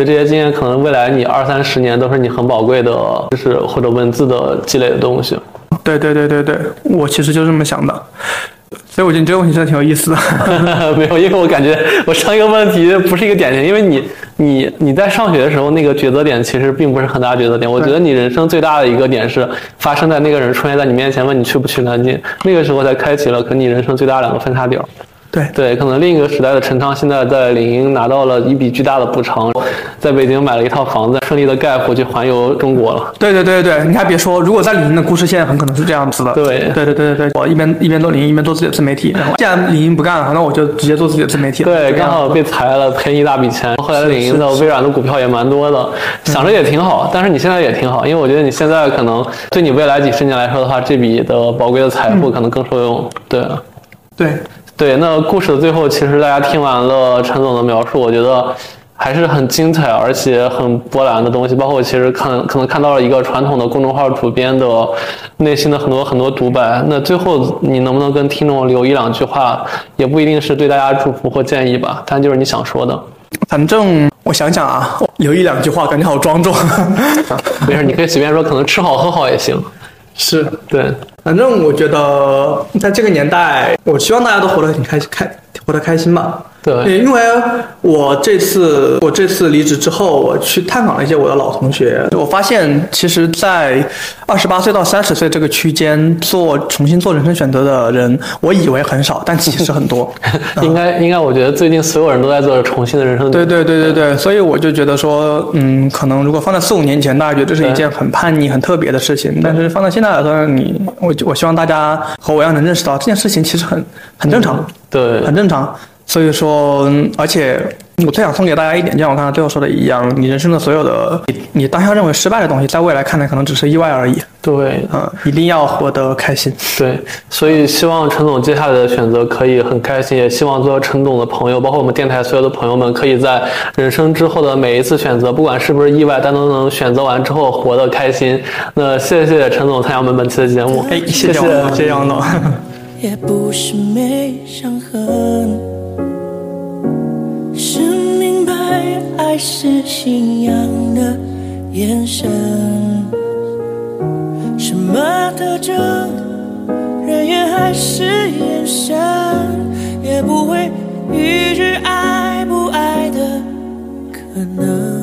就这些经验，可能未来你二三十年都是你很宝贵的知识或者文字的积累的东西。对对对对对，我其实就这么想的。所以我觉得你这个问题真的挺有意思的。没有，因为我感觉我上一个问题不是一个典型，因为你你你在上学的时候那个抉择点其实并不是很大抉择点。我觉得你人生最大的一个点是发生在那个人出现在你面前问你去不去南京，那个时候才开启了可你人生最大两个分叉点儿。对对，可能另一个时代的陈昌现在在领英拿到了一笔巨大的补偿，在北京买了一套房子，顺利的盖回去环游中国了。对对对对，你还别说，如果在领英的故事线，很可能是这样子的。对对对对对对，我一边一边做领英，一边做自己的自媒体。然后既然领英不干了，那我就直接做自己的自媒体。对，刚好被裁了，赔一大笔钱。后来领英的微软的股票也蛮多的，想着也挺好。但是你现在也挺好，因为我觉得你现在可能对你未来几十年来说的话，这笔的宝贵的财富可能更受用。对。对对，那故事的最后，其实大家听完了陈总的描述，我觉得还是很精彩，而且很波澜的东西。包括其实看可能看到了一个传统的公众号主编的内心的很多很多独白。那最后你能不能跟听众留一两句话，也不一定是对大家祝福或建议吧，但就是你想说的。反正我想想啊，留一两句话，感觉好庄重。没事，你可以随便说，可能吃好喝好也行。是，对，反正我觉得在这个年代，我希望大家都活得很开心，开活得开心吧。对，因为我这次我这次离职之后，我去探访了一些我的老同学，我发现其实，在二十八岁到三十岁这个区间做重新做人生选择的人，我以为很少，但其实很多。应该应该，我觉得最近所有人都在做重新的人生。对对对对对，所以我就觉得说，嗯，可能如果放在四五年前，大家觉得这是一件很叛逆、很特别的事情，但是放在现在来说，你我我希望大家和我一样能认识到这件事情其实很很正常，对很正常。所以说，嗯而且我最想送给大家一点，就像我刚才最后说的一样，你人生的所有的你你当下认为失败的东西，在未来看来可能只是意外而已。对嗯，一定要活得开心。对，所以希望陈总接下来的选择可以很开心，也希望所有陈总的朋友，包括我们电台所有的朋友们，可以在人生之后的每一次选择，不管是不是意外，但都能选择完之后活得开心。那谢谢陈总参加我们本期的节目，哎，谢谢谢王总，谢谢杨总。也不是没伤痕，爱是信仰的眼神，什么特征，人缘还是眼神，也不会预知爱不爱的可能。